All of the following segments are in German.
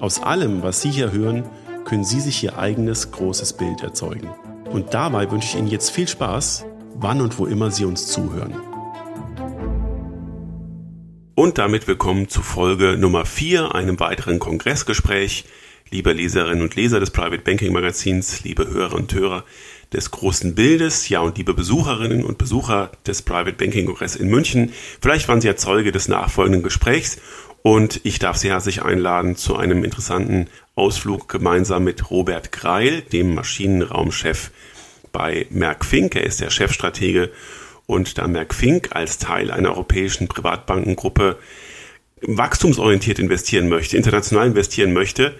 Aus allem, was Sie hier hören, können Sie sich Ihr eigenes großes Bild erzeugen. Und dabei wünsche ich Ihnen jetzt viel Spaß wann und wo immer Sie uns zuhören. Und damit willkommen zu Folge Nummer 4, einem weiteren Kongressgespräch. Liebe Leserinnen und Leser des Private Banking Magazins, liebe Hörer und Hörer des großen Bildes, ja und liebe Besucherinnen und Besucher des Private Banking Kongress in München. Vielleicht waren Sie ja Zeuge des nachfolgenden Gesprächs und ich darf Sie herzlich einladen zu einem interessanten Ausflug gemeinsam mit Robert Greil, dem Maschinenraumchef bei Merck Fink. Er ist der Chefstratege und da Merck Fink als Teil einer europäischen Privatbankengruppe wachstumsorientiert investieren möchte, international investieren möchte,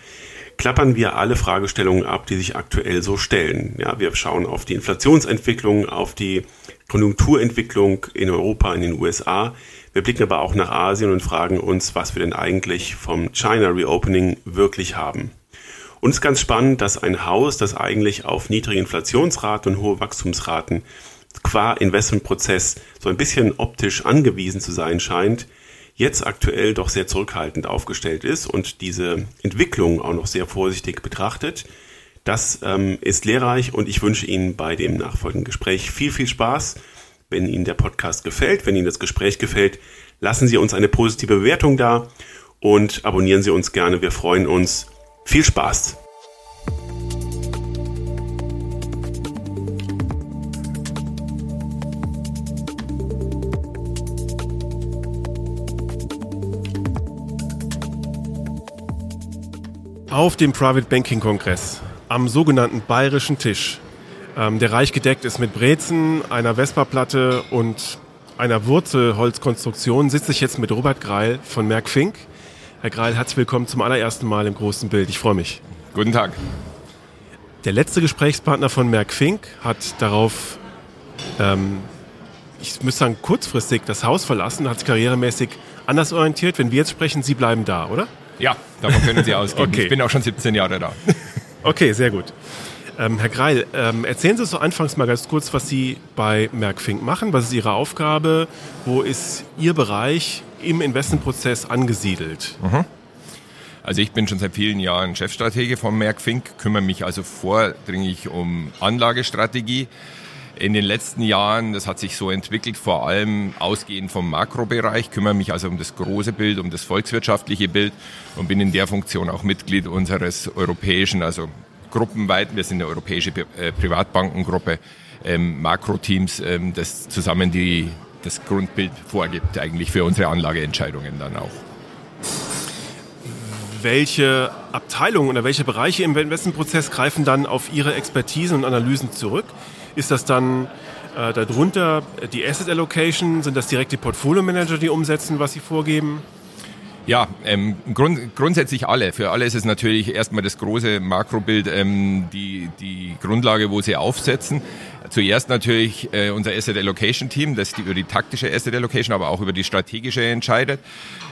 klappern wir alle Fragestellungen ab, die sich aktuell so stellen. Ja, wir schauen auf die Inflationsentwicklung, auf die Konjunkturentwicklung in Europa, in den USA. Wir blicken aber auch nach Asien und fragen uns, was wir denn eigentlich vom China Reopening wirklich haben. Und es ist ganz spannend, dass ein Haus, das eigentlich auf niedrige Inflationsraten und hohe Wachstumsraten qua Investmentprozess so ein bisschen optisch angewiesen zu sein scheint, jetzt aktuell doch sehr zurückhaltend aufgestellt ist und diese Entwicklung auch noch sehr vorsichtig betrachtet. Das ähm, ist lehrreich und ich wünsche Ihnen bei dem nachfolgenden Gespräch viel, viel Spaß. Wenn Ihnen der Podcast gefällt, wenn Ihnen das Gespräch gefällt, lassen Sie uns eine positive Bewertung da und abonnieren Sie uns gerne. Wir freuen uns viel Spaß! Auf dem Private Banking Kongress, am sogenannten bayerischen Tisch, der reich gedeckt ist mit Brezen, einer Vespa-Platte und einer Wurzelholzkonstruktion, sitze ich jetzt mit Robert Greil von Merck Fink. Herr Greil, herzlich willkommen zum allerersten Mal im großen Bild. Ich freue mich. Guten Tag. Der letzte Gesprächspartner von Merck Fink hat darauf, ähm, ich müsste sagen, kurzfristig das Haus verlassen, hat sich karrieremäßig anders orientiert. Wenn wir jetzt sprechen, Sie bleiben da, oder? Ja, davon können Sie ausgehen. okay. Ich bin auch schon 17 Jahre da. okay, sehr gut. Ähm, Herr Greil, ähm, erzählen Sie uns doch anfangs mal ganz kurz, was Sie bei Merck Fink machen. Was ist Ihre Aufgabe? Wo ist Ihr Bereich im Investmentprozess angesiedelt? Mhm. Also ich bin schon seit vielen Jahren Chefstratege von Merck Fink, kümmere mich also vordringlich um Anlagestrategie. In den letzten Jahren, das hat sich so entwickelt, vor allem ausgehend vom Makrobereich, kümmere mich also um das große Bild, um das volkswirtschaftliche Bild und bin in der Funktion auch Mitglied unseres europäischen, also gruppenweit, wir sind eine europäische äh, Privatbankengruppe, ähm, Makroteams, ähm, das zusammen die das Grundbild vorgibt, eigentlich für unsere Anlageentscheidungen dann auch. Welche Abteilungen oder welche Bereiche im Investmentprozess greifen dann auf Ihre Expertise und Analysen zurück? Ist das dann äh, darunter die Asset Allocation? Sind das direkt die Portfolio Manager, die umsetzen, was sie vorgeben? Ja, ähm, grund, grundsätzlich alle. Für alle ist es natürlich erstmal das große Makrobild ähm, die, die Grundlage, wo sie aufsetzen. Zuerst natürlich äh, unser Asset Allocation Team, das die, über die taktische Asset Allocation, aber auch über die strategische entscheidet.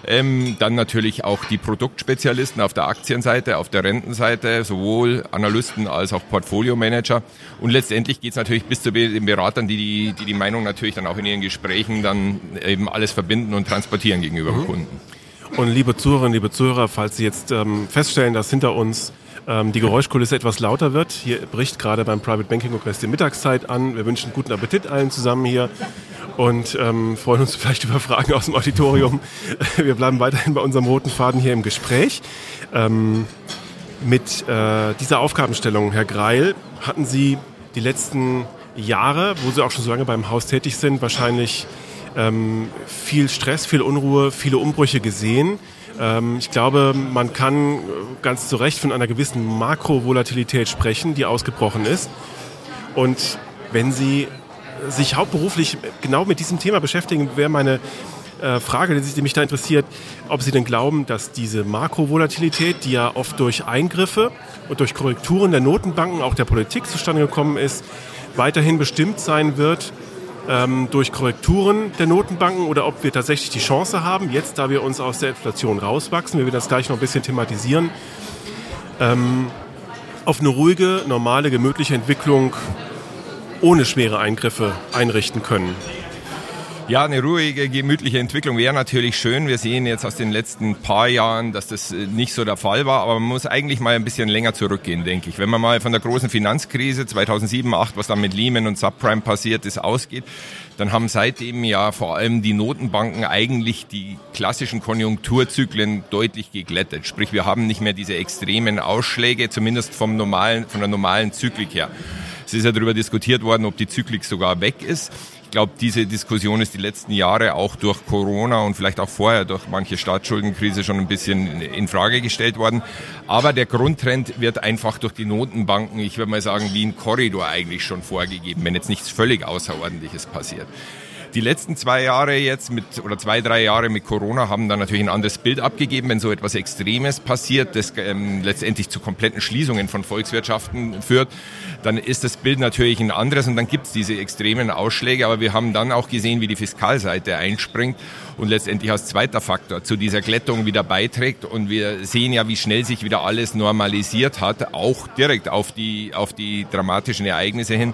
Ähm, dann natürlich auch die Produktspezialisten auf der Aktienseite, auf der Rentenseite, sowohl Analysten als auch Portfolio Manager. Und letztendlich geht es natürlich bis zu den Beratern, die die, die die Meinung natürlich dann auch in ihren Gesprächen dann eben alles verbinden und transportieren gegenüber mhm. Kunden. Und liebe Zuhörerinnen, liebe Zuhörer, falls Sie jetzt ähm, feststellen, dass hinter uns ähm, die Geräuschkulisse etwas lauter wird, hier bricht gerade beim Private Banking Kongress die Mittagszeit an. Wir wünschen guten Appetit allen zusammen hier. und ähm, freuen uns vielleicht über Fragen aus dem Auditorium. Wir bleiben weiterhin bei unserem roten Faden hier im Gespräch. Ähm, mit äh, dieser Aufgabenstellung, Herr Greil, hatten Sie die letzten Jahre, wo Sie auch schon so lange beim Haus tätig sind, wahrscheinlich ähm, viel Stress, viel Unruhe, viele Umbrüche gesehen. Ähm, ich glaube, man kann ganz zu Recht von einer gewissen Makrovolatilität sprechen, die ausgebrochen ist. Und wenn Sie sich hauptberuflich genau mit diesem Thema beschäftigen, wäre meine äh, Frage, die mich da interessiert, ob Sie denn glauben, dass diese Makrovolatilität, die ja oft durch Eingriffe und durch Korrekturen der Notenbanken, auch der Politik zustande gekommen ist, weiterhin bestimmt sein wird ähm, durch Korrekturen der Notenbanken oder ob wir tatsächlich die Chance haben, jetzt, da wir uns aus der Inflation rauswachsen, wir werden das gleich noch ein bisschen thematisieren, ähm, auf eine ruhige, normale, gemütliche Entwicklung ohne schwere Eingriffe einrichten können. Ja, eine ruhige, gemütliche Entwicklung wäre natürlich schön. Wir sehen jetzt aus den letzten paar Jahren, dass das äh, nicht so der Fall war, aber man muss eigentlich mal ein bisschen länger zurückgehen, denke ich. Wenn man mal von der großen Finanzkrise 2007, 2008, was dann mit Lehman und Subprime passiert ist, ausgeht, dann haben seitdem ja vor allem die Notenbanken eigentlich die klassischen Konjunkturzyklen deutlich geglättet. Sprich, wir haben nicht mehr diese extremen Ausschläge, zumindest vom normalen, von der normalen Zyklik her. Es ist ja darüber diskutiert worden, ob die Zyklik sogar weg ist. Ich glaube, diese Diskussion ist die letzten Jahre auch durch Corona und vielleicht auch vorher durch manche Staatsschuldenkrise schon ein bisschen in Frage gestellt worden. Aber der Grundtrend wird einfach durch die Notenbanken, ich würde mal sagen, wie ein Korridor eigentlich schon vorgegeben, wenn jetzt nichts völlig Außerordentliches passiert. Die letzten zwei Jahre jetzt mit, oder zwei, drei Jahre mit Corona haben dann natürlich ein anderes Bild abgegeben, wenn so etwas Extremes passiert, das ähm, letztendlich zu kompletten Schließungen von Volkswirtschaften führt, dann ist das Bild natürlich ein anderes und dann gibt es diese extremen Ausschläge, aber wir haben dann auch gesehen, wie die Fiskalseite einspringt und letztendlich als zweiter Faktor zu dieser Glättung wieder beiträgt und wir sehen ja, wie schnell sich wieder alles normalisiert hat, auch direkt auf die, auf die dramatischen Ereignisse hin.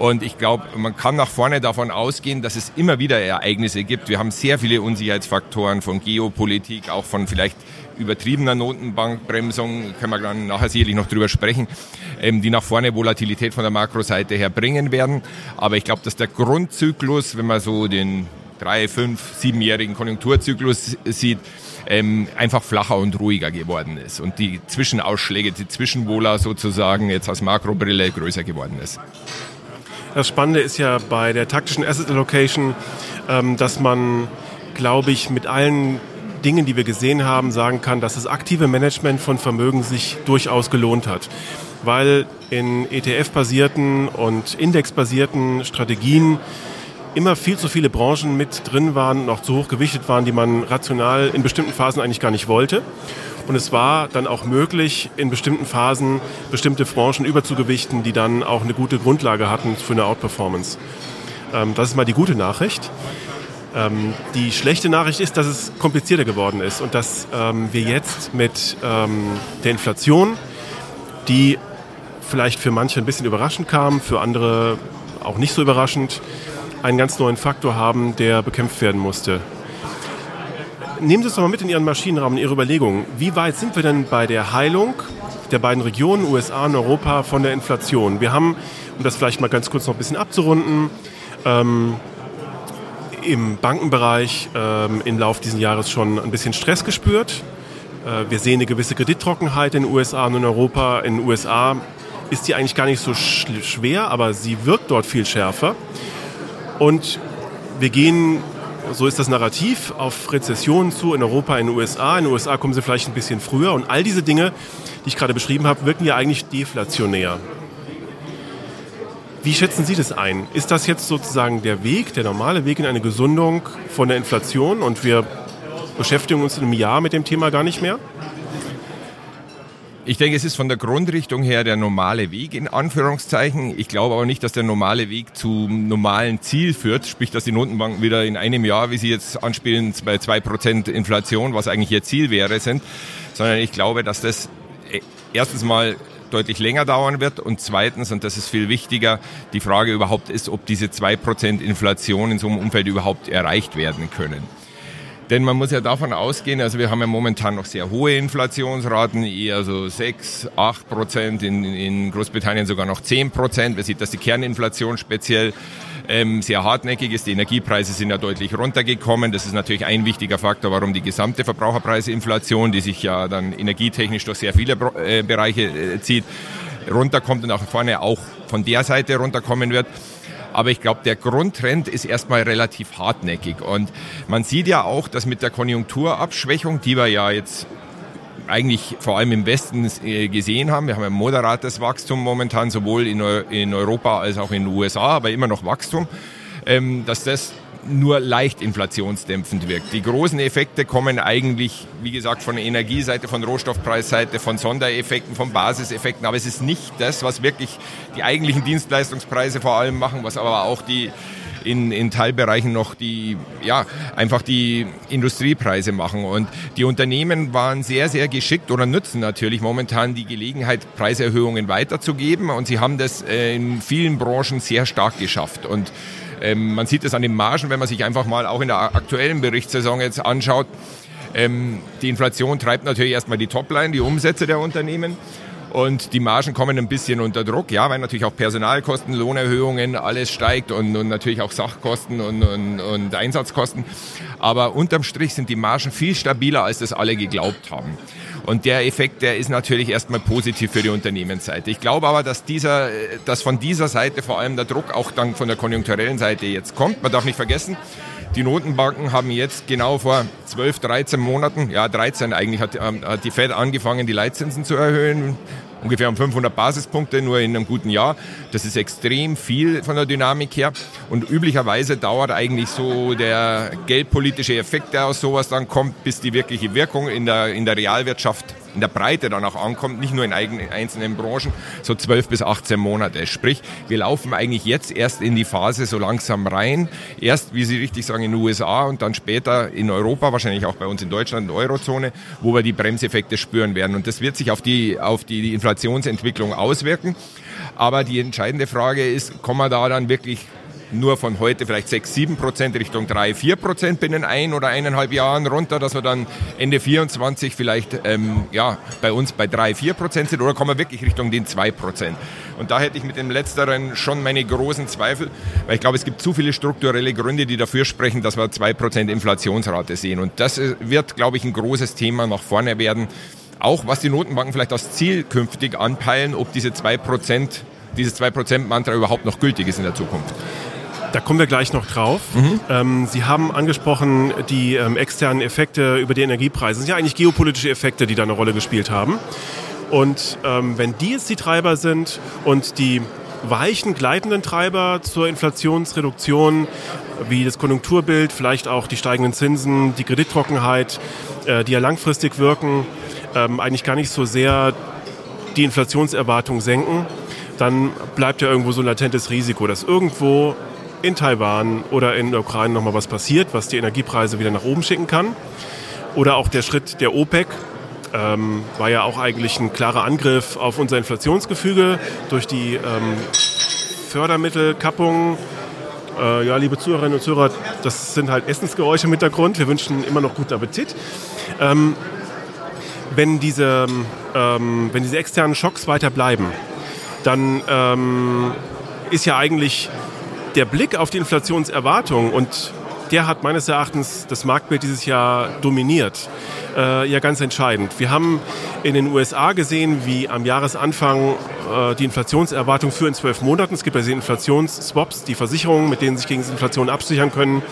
Und ich glaube, man kann nach vorne davon ausgehen, dass es immer wieder Ereignisse gibt. Wir haben sehr viele Unsicherheitsfaktoren von Geopolitik, auch von vielleicht übertriebener Notenbankbremsung, können wir dann nachher sicherlich noch drüber sprechen, ähm, die nach vorne Volatilität von der Makroseite her bringen werden. Aber ich glaube, dass der Grundzyklus, wenn man so den drei, fünf, siebenjährigen Konjunkturzyklus sieht, ähm, einfach flacher und ruhiger geworden ist und die Zwischenausschläge, die Zwischenwohler sozusagen jetzt als Makrobrille größer geworden ist. Das Spannende ist ja bei der taktischen Asset Allocation, ähm, dass man, glaube ich, mit allen Dingen, die wir gesehen haben, sagen kann, dass das aktive Management von Vermögen sich durchaus gelohnt hat. Weil in ETF-basierten und indexbasierten Strategien immer viel zu viele Branchen mit drin waren, noch zu hoch gewichtet waren, die man rational in bestimmten Phasen eigentlich gar nicht wollte. Und es war dann auch möglich, in bestimmten Phasen bestimmte Branchen überzugewichten, die dann auch eine gute Grundlage hatten für eine Outperformance. Ähm, das ist mal die gute Nachricht. Ähm, die schlechte Nachricht ist, dass es komplizierter geworden ist und dass ähm, wir jetzt mit der Inflation, die vielleicht für manche ein bisschen überraschend kam, für andere auch nicht so überraschend, einen ganz neuen Faktor haben, der bekämpft werden musste. Nehmen Sie es doch mal mit in Ihren Maschinenraum, in Ihre Überlegungen. Wie weit sind wir denn bei der Heilung der beiden Regionen, USA und Europa, von der Inflation? Wir haben, um das vielleicht mal ganz kurz noch ein bisschen abzurunden, ähm, im Bankenbereich ähm, im Laufe dieses Jahres schon ein bisschen Stress gespürt. Äh, wir sehen eine gewisse Kredittrockenheit in den USA und in Europa. In den USA ist die eigentlich gar nicht so schwer, aber sie wirkt dort viel schärfer. Und wir gehen so ist das Narrativ auf Rezessionen zu in Europa, in den USA. In den USA kommen sie vielleicht ein bisschen früher. Und all diese Dinge, die ich gerade beschrieben habe, wirken ja eigentlich deflationär. Wie schätzen Sie das ein? Ist das jetzt sozusagen der Weg, der normale Weg in eine Gesundung von der Inflation und wir beschäftigen uns in einem Jahr mit dem Thema gar nicht mehr? Ich denke, es ist von der Grundrichtung her der normale Weg in Anführungszeichen. Ich glaube aber nicht, dass der normale Weg zum normalen Ziel führt, sprich, dass die Notenbanken wieder in einem Jahr, wie Sie jetzt anspielen, bei zwei Prozent Inflation, was eigentlich ihr Ziel wäre, sind, sondern ich glaube, dass das äh, erstens mal deutlich länger dauern wird und zweitens, und das ist viel wichtiger, die Frage überhaupt ist, ob diese zwei Prozent Inflation in so einem Umfeld überhaupt erreicht werden können. Denn man muss ja davon ausgehen, also wir haben ja momentan noch sehr hohe Inflationsraten, eher so 6, 8 Prozent, in, in Großbritannien sogar noch 10 Prozent. Man sieht, dass die Kerninflation speziell ähm, sehr hartnäckig ist. Die Energiepreise sind ja deutlich runtergekommen. Das ist natürlich ein wichtiger Faktor, warum die gesamte Verbraucherpreisinflation, die sich ja dann energietechnisch durch sehr viele äh, Bereiche äh, zieht, runterkommt und auch vorne auch von der Seite runterkommen wird. Aber ich glaube, der Grundtrend ist erstmal relativ hartnäckig. Und man sieht ja auch, dass mit der Konjunkturabschwächung, die wir ja jetzt eigentlich vor allem im Westen äh, gesehen haben. Wir haben ein moderates Wachstum momentan, sowohl in Europa als auch in den USA, aber immer noch Wachstum, ähm, dass das nur leicht inflationsdämpfend wirkt. Die großen Effekte kommen eigentlich, wie gesagt, von der Energieseite, von Rohstoffpreisseite, von Sondereffekten, von Basiseffekten, aber es ist nicht das, was wirklich die eigentlichen Dienstleistungspreise vor allem machen, was aber auch die in, in Teilbereichen noch die, ja, einfach die Industriepreise machen. Und die Unternehmen waren sehr, sehr geschickt oder nutzen natürlich momentan die Gelegenheit, Preiserhöhungen weiterzugeben. Und sie haben das äh, in vielen Branchen sehr stark geschafft. Und ähm, man sieht es an den Margen, wenn man sich einfach mal auch in der aktuellen Berichtssaison jetzt anschaut. Ähm, die Inflation treibt natürlich erstmal die Topline, die Umsätze der Unternehmen. Und die Margen kommen ein bisschen unter Druck, ja, weil natürlich auch Personalkosten, Lohnerhöhungen, alles steigt und, und natürlich auch Sachkosten und, und, und Einsatzkosten. Aber unterm Strich sind die Margen viel stabiler, als das alle geglaubt haben. Und der Effekt, der ist natürlich erstmal positiv für die Unternehmensseite. Ich glaube aber, dass dieser, dass von dieser Seite vor allem der Druck auch dann von der konjunkturellen Seite jetzt kommt. Man darf nicht vergessen, die Notenbanken haben jetzt genau vor 12, 13 Monaten, ja 13 eigentlich, hat, hat die Fed angefangen, die Leitzinsen zu erhöhen ungefähr um 500 Basispunkte nur in einem guten Jahr. Das ist extrem viel von der Dynamik her. Und üblicherweise dauert eigentlich so der geldpolitische Effekt, der aus sowas dann kommt, bis die wirkliche Wirkung in der, in der Realwirtschaft in der Breite dann auch ankommt, nicht nur in eigenen, einzelnen Branchen, so 12 bis 18 Monate. Sprich, wir laufen eigentlich jetzt erst in die Phase so langsam rein. Erst, wie Sie richtig sagen, in den USA und dann später in Europa, wahrscheinlich auch bei uns in Deutschland, in der Eurozone, wo wir die Bremseffekte spüren werden. Und das wird sich auf die, auf die Inflationsentwicklung auswirken. Aber die entscheidende Frage ist, kommen wir da dann wirklich nur von heute vielleicht 6, 7 Prozent Richtung 3, 4 Prozent binnen ein oder eineinhalb Jahren runter, dass wir dann Ende 24 vielleicht ähm, ja, bei uns bei 3, 4 Prozent sind oder kommen wir wirklich Richtung den 2 Prozent. Und da hätte ich mit dem Letzteren schon meine großen Zweifel, weil ich glaube, es gibt zu viele strukturelle Gründe, die dafür sprechen, dass wir 2 Prozent Inflationsrate sehen. Und das äh, wird, glaube ich, ein großes Thema nach vorne werden. Auch was die Notenbanken vielleicht als Ziel künftig anpeilen, ob diese 2 Prozent dieses 2%-Mantra überhaupt noch gültig ist in der Zukunft. Da kommen wir gleich noch drauf. Mhm. Ähm, Sie haben angesprochen die ähm, externen Effekte über die Energiepreise. Das sind ja eigentlich geopolitische Effekte, die da eine Rolle gespielt haben. Und ähm, wenn die jetzt die Treiber sind und die weichen, gleitenden Treiber zur Inflationsreduktion, wie das Konjunkturbild, vielleicht auch die steigenden Zinsen, die Kredittrockenheit, äh, die ja langfristig wirken, ähm, eigentlich gar nicht so sehr die Inflationserwartung senken, dann bleibt ja irgendwo so ein latentes Risiko, dass irgendwo in Taiwan oder in der Ukraine nochmal was passiert, was die Energiepreise wieder nach oben schicken kann. Oder auch der Schritt der OPEC, ähm, war ja auch eigentlich ein klarer Angriff auf unser Inflationsgefüge durch die ähm, Fördermittelkappung. Äh, ja, liebe Zuhörerinnen und Zuhörer, das sind halt Essensgeräusche im Hintergrund. Wir wünschen immer noch guten Appetit. Ähm, wenn, diese, ähm, wenn diese externen Schocks weiter bleiben, dann ähm, ist ja eigentlich der Blick auf die Inflationserwartung und der hat meines Erachtens das Marktbild dieses Jahr dominiert. Äh, ja, ganz entscheidend. Wir haben in den USA gesehen, wie am Jahresanfang äh, die Inflationserwartung für in zwölf Monaten, es gibt ja diese Inflationsswaps, die Versicherungen, mit denen sich gegen die Inflation absichern können,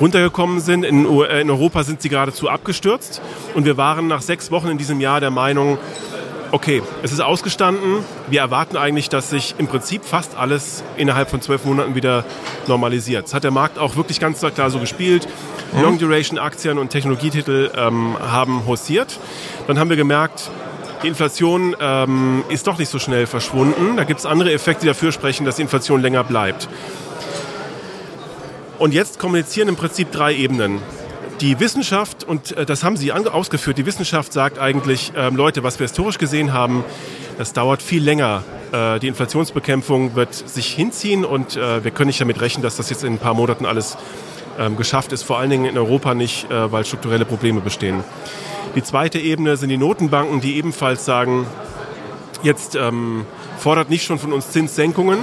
runtergekommen sind. In, äh, in Europa sind sie geradezu abgestürzt. Und wir waren nach sechs Wochen in diesem Jahr der Meinung, okay, es ist ausgestanden. Wir erwarten eigentlich, dass sich im Prinzip fast alles innerhalb von zwölf Monaten wieder normalisiert. Das hat der Markt auch wirklich ganz klar so gespielt. Mhm. Long-Duration-Aktien und Technologietitel ähm, haben haussiert. Dann haben wir gemerkt, die Inflation ähm, ist doch nicht so schnell verschwunden. Da gibt es andere Effekte, die dafür sprechen, dass die Inflation länger bleibt. Und jetzt kommunizieren im Prinzip drei Ebenen. Die Wissenschaft, und äh, das haben Sie ausgeführt, die Wissenschaft sagt eigentlich, ähm, Leute, was wir historisch gesehen haben, das dauert viel länger. Äh, die Inflationsbekämpfung wird sich hinziehen und äh, wir können nicht damit rechnen, dass das jetzt in ein paar Monaten alles Ähm, geschafft ist vor allen Dingen in Europa nicht, äh, weil strukturelle Probleme bestehen. Die zweite Ebene sind die Notenbanken, die ebenfalls sagen, jetzt ähm, fordert nicht schon von uns Zinssenkungen.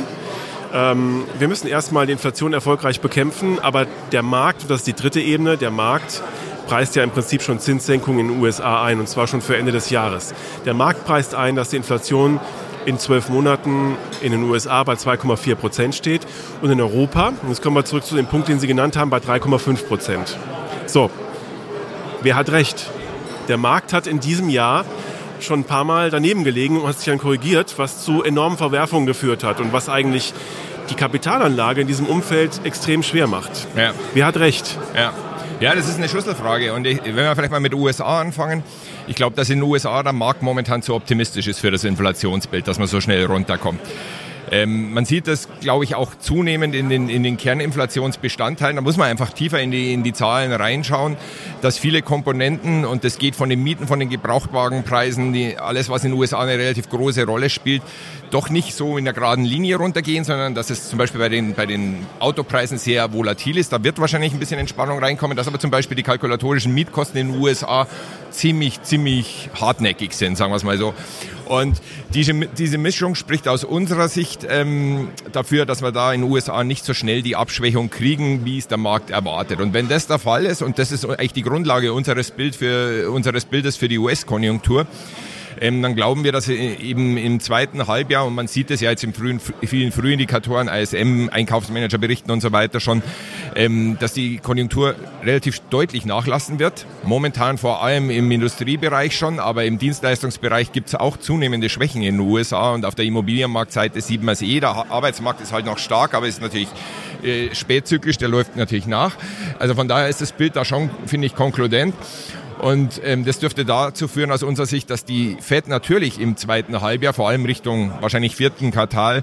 Ähm, wir müssen erstmal die Inflation erfolgreich bekämpfen, aber der Markt, das ist die dritte Ebene, der Markt preist ja im Prinzip schon Zinssenkungen in den USA ein, und zwar schon für Ende des Jahres. Der Markt preist ein, dass die Inflation in zwölf Monaten in den USA bei 2,4 Prozent steht und in Europa, und jetzt kommen wir zurück zu dem Punkt, den Sie genannt haben, bei 3,5 Prozent. So, wer hat recht? Der Markt hat in diesem Jahr schon ein paar Mal daneben gelegen und hat sich dann korrigiert, was zu enormen Verwerfungen geführt hat und was eigentlich die Kapitalanlage in diesem Umfeld extrem schwer macht. Ja. Wer hat recht? Ja. Ja, das ist eine Schlüsselfrage. Und ich, wenn wir vielleicht mal mit den USA anfangen, ich glaube, dass in den USA der Markt momentan zu optimistisch ist für das Inflationsbild, dass man so schnell runterkommt. Ähm, man sieht das, glaube ich, auch zunehmend in den, in den Kerninflationsbestandteilen. Da muss man einfach tiefer in die, in die Zahlen reinschauen, dass viele Komponenten, und das geht von den Mieten, von den Gebrauchtwagenpreisen, die, alles, was in den USA eine relativ große Rolle spielt, doch nicht so in der geraden Linie runtergehen, sondern dass es zum Beispiel bei den, bei den Autopreisen sehr volatil ist. Da wird wahrscheinlich ein bisschen Entspannung reinkommen, dass aber zum Beispiel die kalkulatorischen Mietkosten in den USA ziemlich, ziemlich hartnäckig sind, sagen wir es mal so. Und diese, diese Mischung spricht aus unserer Sicht ähm, dafür, dass wir da in den USA nicht so schnell die Abschwächung kriegen, wie es der Markt erwartet. Und wenn das der Fall ist, und das ist eigentlich die Grundlage unseres, Bild für, unseres Bildes für die US-Konjunktur, ähm, dann glauben wir, dass eben im zweiten Halbjahr, und man sieht es ja jetzt in frühen, vielen Frühindikatoren, ISM, Einkaufsmanagerberichten und so weiter schon, ähm, dass die Konjunktur relativ deutlich nachlassen wird. Momentan vor allem im Industriebereich schon, aber im Dienstleistungsbereich gibt es auch zunehmende Schwächen in den USA und auf der Immobilienmarktseite sieht man es eh. Der Arbeitsmarkt ist halt noch stark, aber ist natürlich äh, spätzyklisch, der läuft natürlich nach. Also von daher ist das Bild da schon, finde ich, konkludent. Und ähm, das dürfte dazu führen aus unserer Sicht, dass die Fed natürlich im zweiten Halbjahr, vor allem Richtung wahrscheinlich vierten Quartal,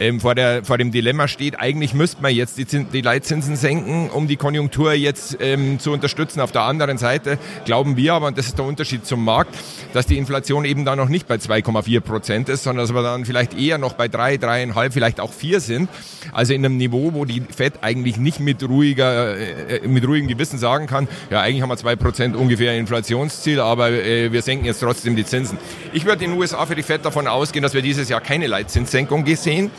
ähm, vor, der, vor dem Dilemma steht, eigentlich müsste man jetzt die, Zins, die Leitzinsen senken, um die Konjunktur jetzt ähm, zu unterstützen. Auf der anderen Seite glauben wir aber, und das ist der Unterschied zum Markt, dass die Inflation eben da noch nicht bei 2,4 Prozent ist, sondern dass wir dann vielleicht eher noch bei drei, dreieinhalb, vielleicht auch vier sind. Also in einem Niveau, wo die Fed eigentlich nicht mit ruhiger, äh, mit ruhigem Gewissen sagen kann, ja eigentlich haben wir zwei Prozent ungefähr Inflationsziel, aber äh, wir senken jetzt trotzdem die Zinsen. Ich würde in den USA für die FED davon ausgehen, dass wir dieses Jahr keine Leitzinssenkung sehen.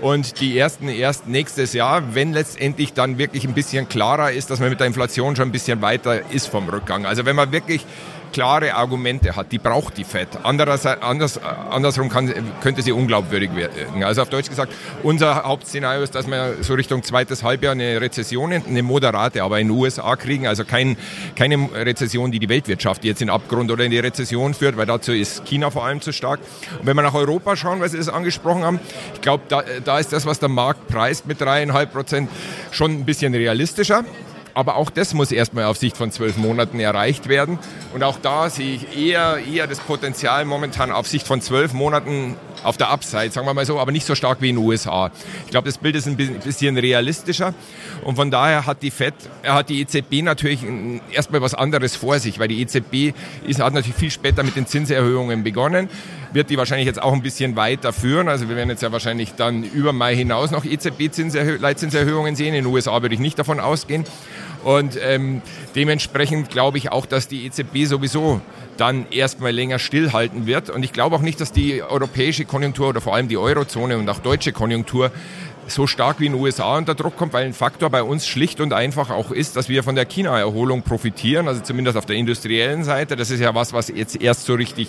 Und die ersten erst nächstes Jahr, wenn letztendlich dann wirklich ein bisschen klarer ist, dass man mit der Inflation schon ein bisschen weiter ist vom Rückgang. Also wenn man wirklich klare Argumente hat, die braucht die FED. Andererseits, anders, andersrum kann, könnte sie unglaubwürdig werden. Also auf Deutsch gesagt, unser Hauptszenario ist, dass wir so Richtung zweites Halbjahr eine Rezession, eine moderate, aber in den USA kriegen, also kein, keine Rezession, die die Weltwirtschaft jetzt in Abgrund oder in die Rezession führt, weil dazu ist China vor allem zu stark. Und wenn wir nach Europa schauen, weil Sie das angesprochen haben, ich glaube, da, da ist das, was der Markt preist mit dreieinhalb Prozent, schon ein bisschen realistischer. Aber auch das muss erstmal auf Sicht von zwölf Monaten erreicht werden. Und auch da sehe ich eher, eher das Potenzial momentan auf Sicht von zwölf Monaten auf der Upside, sagen wir mal so, aber nicht so stark wie in den USA. Ich glaube, das Bild ist ein bisschen realistischer. Und von daher hat die FED, hat die EZB natürlich erstmal was anderes vor sich, weil die EZB ist, hat natürlich viel später mit den Zinserhöhungen begonnen wird die wahrscheinlich jetzt auch ein bisschen weiter führen. Also wir werden jetzt ja wahrscheinlich dann über Mai hinaus noch EZB-Leitzinserhöhungen sehen. In den USA würde ich nicht davon ausgehen. Und ähm, dementsprechend glaube ich auch, dass die EZB sowieso dann erstmal länger stillhalten wird. Und ich glaube auch nicht, dass die europäische Konjunktur oder vor allem die Eurozone und auch deutsche Konjunktur so stark wie in den USA unter Druck kommt, weil ein Faktor bei uns schlicht und einfach auch ist, dass wir von der China-Erholung profitieren, also zumindest auf der industriellen Seite. Das ist ja was, was jetzt erst so richtig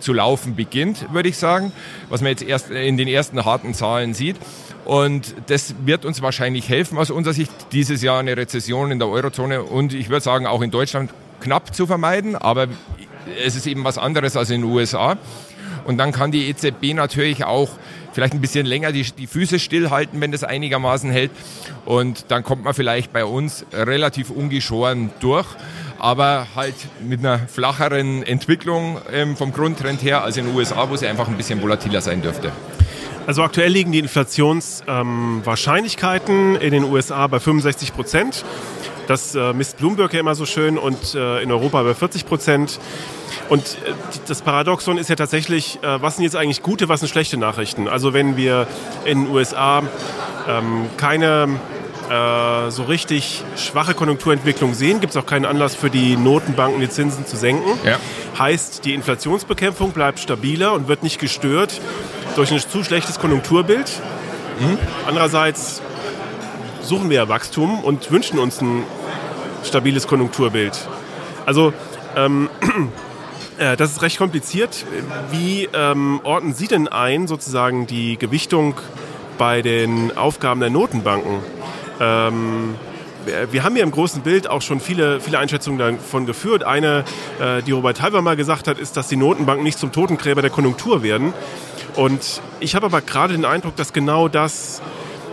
zu laufen beginnt, würde ich sagen, was man jetzt erst in den ersten harten Zahlen sieht. Und das wird uns wahrscheinlich helfen, aus unserer Sicht, dieses Jahr eine Rezession in der Eurozone und ich würde sagen auch in Deutschland knapp zu vermeiden. Aber es ist eben was anderes als in den USA. Und dann kann die EZB natürlich auch vielleicht ein bisschen länger die, die Füße stillhalten, wenn das einigermaßen hält. Und dann kommt man vielleicht bei uns relativ ungeschoren durch aber halt mit einer flacheren Entwicklung ähm, vom Grundtrend her als in den USA, wo sie einfach ein bisschen volatiler sein dürfte. Also aktuell liegen die Inflationswahrscheinlichkeiten ähm, in den USA bei 65 Prozent. Das äh, misst Bloomberg ja immer so schön und äh, in Europa bei 40 Prozent. Und äh, das Paradoxon ist ja tatsächlich, äh, was sind jetzt eigentlich gute, was sind schlechte Nachrichten? Also wenn wir in den USA ähm, keine äh, so richtig schwache Konjunkturentwicklung sehen, gibt es auch keinen Anlass für die Notenbanken, die Zinsen zu senken. Ja. Heißt, die Inflationsbekämpfung bleibt stabiler und wird nicht gestört durch ein zu schlechtes Konjunkturbild. Mhm. Andererseits suchen wir ja Wachstum und wünschen uns ein stabiles Konjunkturbild. Also ähm, äh, das ist recht kompliziert. Wie ähm, ordnen Sie denn ein, sozusagen die Gewichtung bei den Aufgaben der Notenbanken? Ähm, wir haben ja im großen Bild auch schon viele, viele Einschätzungen davon geführt. Eine, äh, die Robert Halver mal gesagt hat, ist, dass die Notenbanken nicht zum Totengräber der Konjunktur werden. Und ich habe aber gerade den Eindruck, dass genau das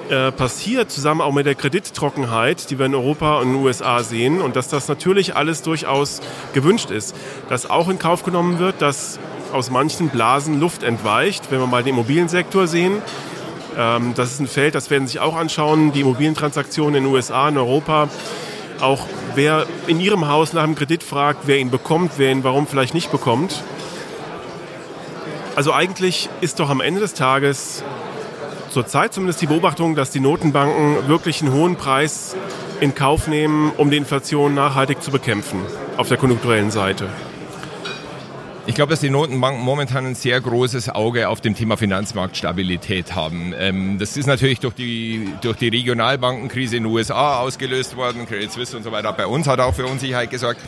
äh, passiert, zusammen auch mit der Kredittrockenheit, die wir in Europa und in den USA sehen, und dass das natürlich alles durchaus gewünscht ist. Dass auch in Kauf genommen wird, dass aus manchen Blasen Luft entweicht, wenn wir mal den Immobiliensektor sehen. Ähm, das ist ein Feld, das werden Sie sich auch anschauen, die Immobilientransaktionen in den USA, in Europa. Auch wer in Ihrem Haus nach einem Kredit fragt, wer ihn bekommt, wer ihn warum vielleicht nicht bekommt. Also eigentlich ist doch am Ende des Tages zurzeit zumindest die Beobachtung, dass die Notenbanken wirklich einen hohen Preis in Kauf nehmen, um die Inflation nachhaltig zu bekämpfen auf der konjunkturellen Seite. Ich glaube, dass die Notenbanken momentan ein sehr großes Auge auf dem Thema Finanzmarktstabilität haben. Ähm, das ist natürlich durch die, durch die Regionalbankenkrise in den USA ausgelöst worden. Credit Suisse und so weiter bei uns hat auch für Unsicherheit gesorgt.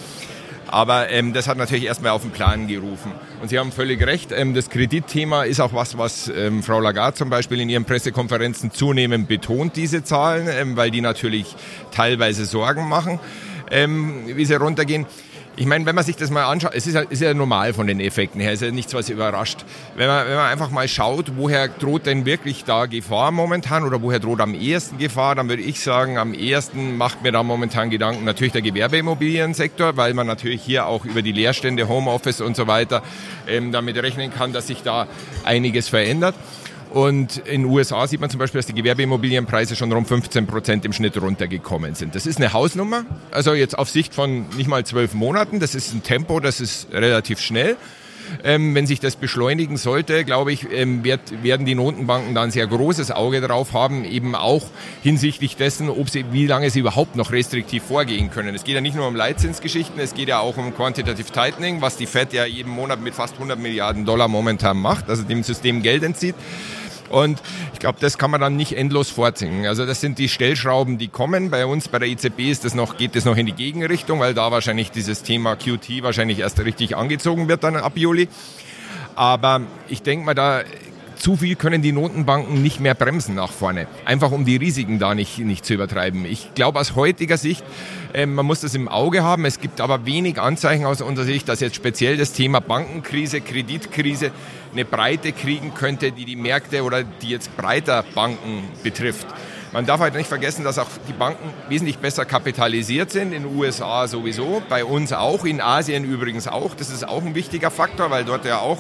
Aber ähm, das hat natürlich erstmal auf den Plan gerufen. Und Sie haben völlig recht, ähm, das Kreditthema ist auch was, was ähm, Frau Lagarde zum Beispiel in ihren Pressekonferenzen zunehmend betont, diese Zahlen, ähm, weil die natürlich teilweise Sorgen machen, ähm, wie sie runtergehen. Ich meine, wenn man sich das mal anschaut, es ist ja, ist ja normal von den Effekten her, es ist ja nichts, was überrascht. Wenn man, wenn man einfach mal schaut, woher droht denn wirklich da Gefahr momentan oder woher droht am ehesten Gefahr, dann würde ich sagen, am ehesten macht mir da momentan Gedanken natürlich der Gewerbeimmobiliensektor, weil man natürlich hier auch über die Leerstände, Homeoffice und so weiter ähm, damit rechnen kann, dass sich da einiges verändert. Und in den USA sieht man zum Beispiel, dass die Gewerbeimmobilienpreise schon rund 15 Prozent im Schnitt runtergekommen sind. Das ist eine Hausnummer, also jetzt auf Sicht von nicht mal zwölf Monaten. Das ist ein Tempo, das ist relativ schnell. Ähm, wenn sich das beschleunigen sollte, glaube ich, ähm, wird, werden die Notenbanken da ein sehr großes Auge drauf haben, eben auch hinsichtlich dessen, ob sie, wie lange sie überhaupt noch restriktiv vorgehen können. Es geht ja nicht nur um Leitzinsgeschichten, es geht ja auch um Quantitative Tightening, was die Fed ja jeden Monat mit fast 100 Milliarden Dollar momentan macht, also dem System Geld entzieht. Und ich glaube, das kann man dann nicht endlos vorziehen. Also das sind die Stellschrauben, die kommen. Bei uns, bei der EZB ist das noch, geht das noch in die Gegenrichtung, weil da wahrscheinlich dieses Thema QT wahrscheinlich erst richtig angezogen wird dann ab Juli. Aber ich denke mal, da zu viel können die Notenbanken nicht mehr bremsen nach vorne. Einfach um die Risiken da nicht, nicht zu übertreiben. Ich glaube aus heutiger Sicht, äh, man muss das im Auge haben. Es gibt aber wenig Anzeichen aus unserer Sicht, dass jetzt speziell das Thema Bankenkrise, Kreditkrise eine Breite kriegen könnte, die die Märkte oder die jetzt breiter Banken betrifft. Man darf halt nicht vergessen, dass auch die Banken wesentlich besser kapitalisiert sind, in den USA sowieso, bei uns auch, in Asien übrigens auch. Das ist auch ein wichtiger Faktor, weil dort ja auch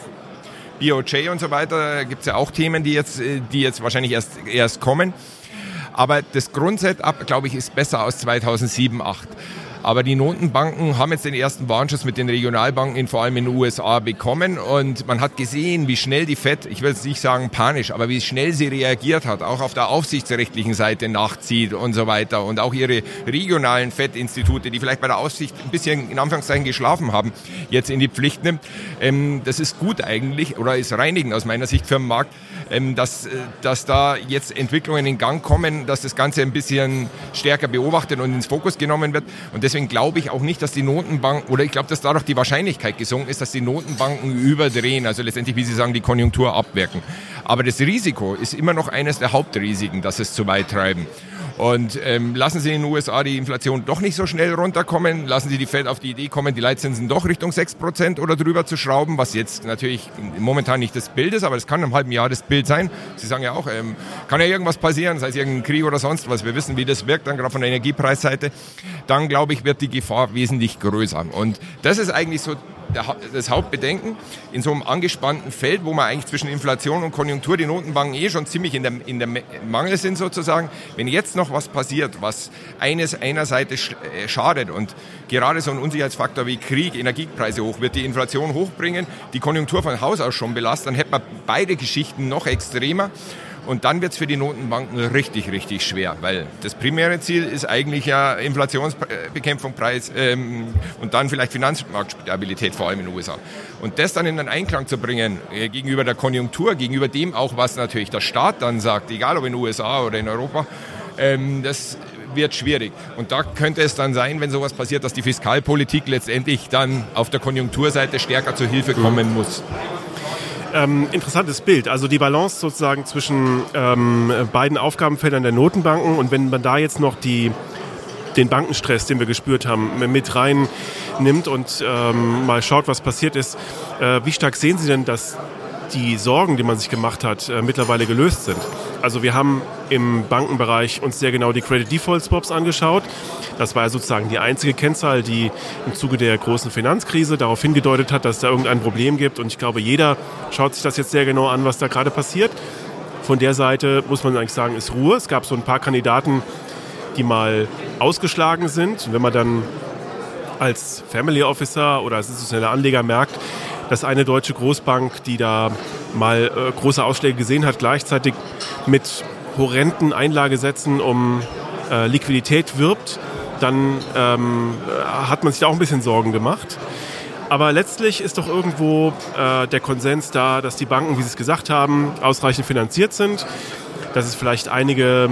BOJ und so weiter, gibt es ja auch Themen, die jetzt, die jetzt wahrscheinlich erst, erst kommen. Aber das Grundsetup, glaube ich, ist besser aus 2007, 2008. Aber die Notenbanken haben jetzt den ersten Warnschuss mit den Regionalbanken vor allem in den USA bekommen. Und man hat gesehen, wie schnell die FED, ich will jetzt nicht sagen panisch, aber wie schnell sie reagiert hat, auch auf der aufsichtsrechtlichen Seite nachzieht und so weiter. Und auch ihre regionalen FED-Institute, die vielleicht bei der Aufsicht ein bisschen in Anführungszeichen geschlafen haben, jetzt in die Pflicht nimmt. Ähm, das ist gut eigentlich oder ist reinigend aus meiner Sicht für den Markt, ähm, dass, äh, dass da jetzt Entwicklungen in Gang kommen, dass das Ganze ein bisschen stärker beobachtet und ins Fokus genommen wird. Und das deswegen glaube ich auch nicht, dass die Notenbanken, oder ich glaube, dass dadurch die Wahrscheinlichkeit gesunken ist, dass die Notenbanken überdrehen, also letztendlich, wie Sie sagen, die Konjunktur abwirken. Aber das Risiko ist immer noch eines der Hauptrisiken, dass es zu weit treiben. Und ähm, lassen Sie in den USA die Inflation doch nicht so schnell runterkommen, lassen Sie die Fed auf die Idee kommen, die Leitzinsen doch Richtung 6% oder drüber zu schrauben, was jetzt natürlich momentan nicht das Bild ist, aber das kann im halben Jahr das Bild sein. Sie sagen ja auch, ähm, kann ja irgendwas passieren, sei es irgendein Krieg oder sonst was. Wir wissen, wie das wirkt, dann gerade von der Energiepreisseite. Dann glaube ich, wird die Gefahr wesentlich größer. Und das ist eigentlich so das Hauptbedenken in so einem angespannten Feld, wo man eigentlich zwischen Inflation und Konjunktur die Notenbanken eh schon ziemlich in der, in der Mangel sind sozusagen. Wenn jetzt noch was passiert, was eines einer Seite äh, schadet und gerade so ein Unsicherheitsfaktor wie Krieg, Energiepreise hoch, wird die Inflation hochbringen, die Konjunktur von Haus aus schon belastet, dann hätte man beide Geschichten noch extremer. Und dann wird es für die Notenbanken richtig, richtig schwer, weil das primäre Ziel ist eigentlich ja Inflationsbekämpfung, Preis ähm, und dann vielleicht Finanzmarktstabilität, vor allem in den USA. Und das dann in den Einklang zu bringen äh, gegenüber der Konjunktur, gegenüber dem auch, was natürlich der Staat dann sagt, egal ob in den USA oder in Europa, ähm, das wird schwierig. Und da könnte es dann sein, wenn sowas passiert, dass die Fiskalpolitik letztendlich dann auf der Konjunkturseite stärker zur Hilfe kommen muss. Ähm, interessantes Bild. Also die Balance sozusagen zwischen ähm, beiden Aufgabenfeldern der Notenbanken und wenn man da jetzt noch die, den Bankenstress, den wir gespürt haben, mit rein nimmt und ähm, mal schaut, was passiert ist. Äh, wie stark sehen Sie denn, dass die Sorgen, die man sich gemacht hat, äh, mittlerweile gelöst sind? Also wir haben im Bankenbereich uns sehr genau die Credit Default Swaps angeschaut. Das war ja sozusagen die einzige Kennzahl, die im Zuge der großen Finanzkrise darauf hingedeutet hat, dass es da irgendein Problem gibt. Und ich glaube, jeder schaut sich das jetzt sehr genau an, was da gerade passiert. Von der Seite muss man eigentlich sagen, ist Ruhe. Es gab so ein paar Kandidaten, die mal ausgeschlagen sind. Und wenn man dann als Family Officer oder als institutioneller Anleger merkt, dass eine deutsche Großbank, die da mal äh, große Ausschläge gesehen hat, gleichzeitig mit horrenden Einlagesätzen um äh, Liquidität wirbt, dann ähm, hat man sich da auch ein bisschen Sorgen gemacht. Aber letztlich ist doch irgendwo äh, der Konsens da, dass die Banken, wie Sie es gesagt haben, ausreichend finanziert sind, dass es vielleicht einige,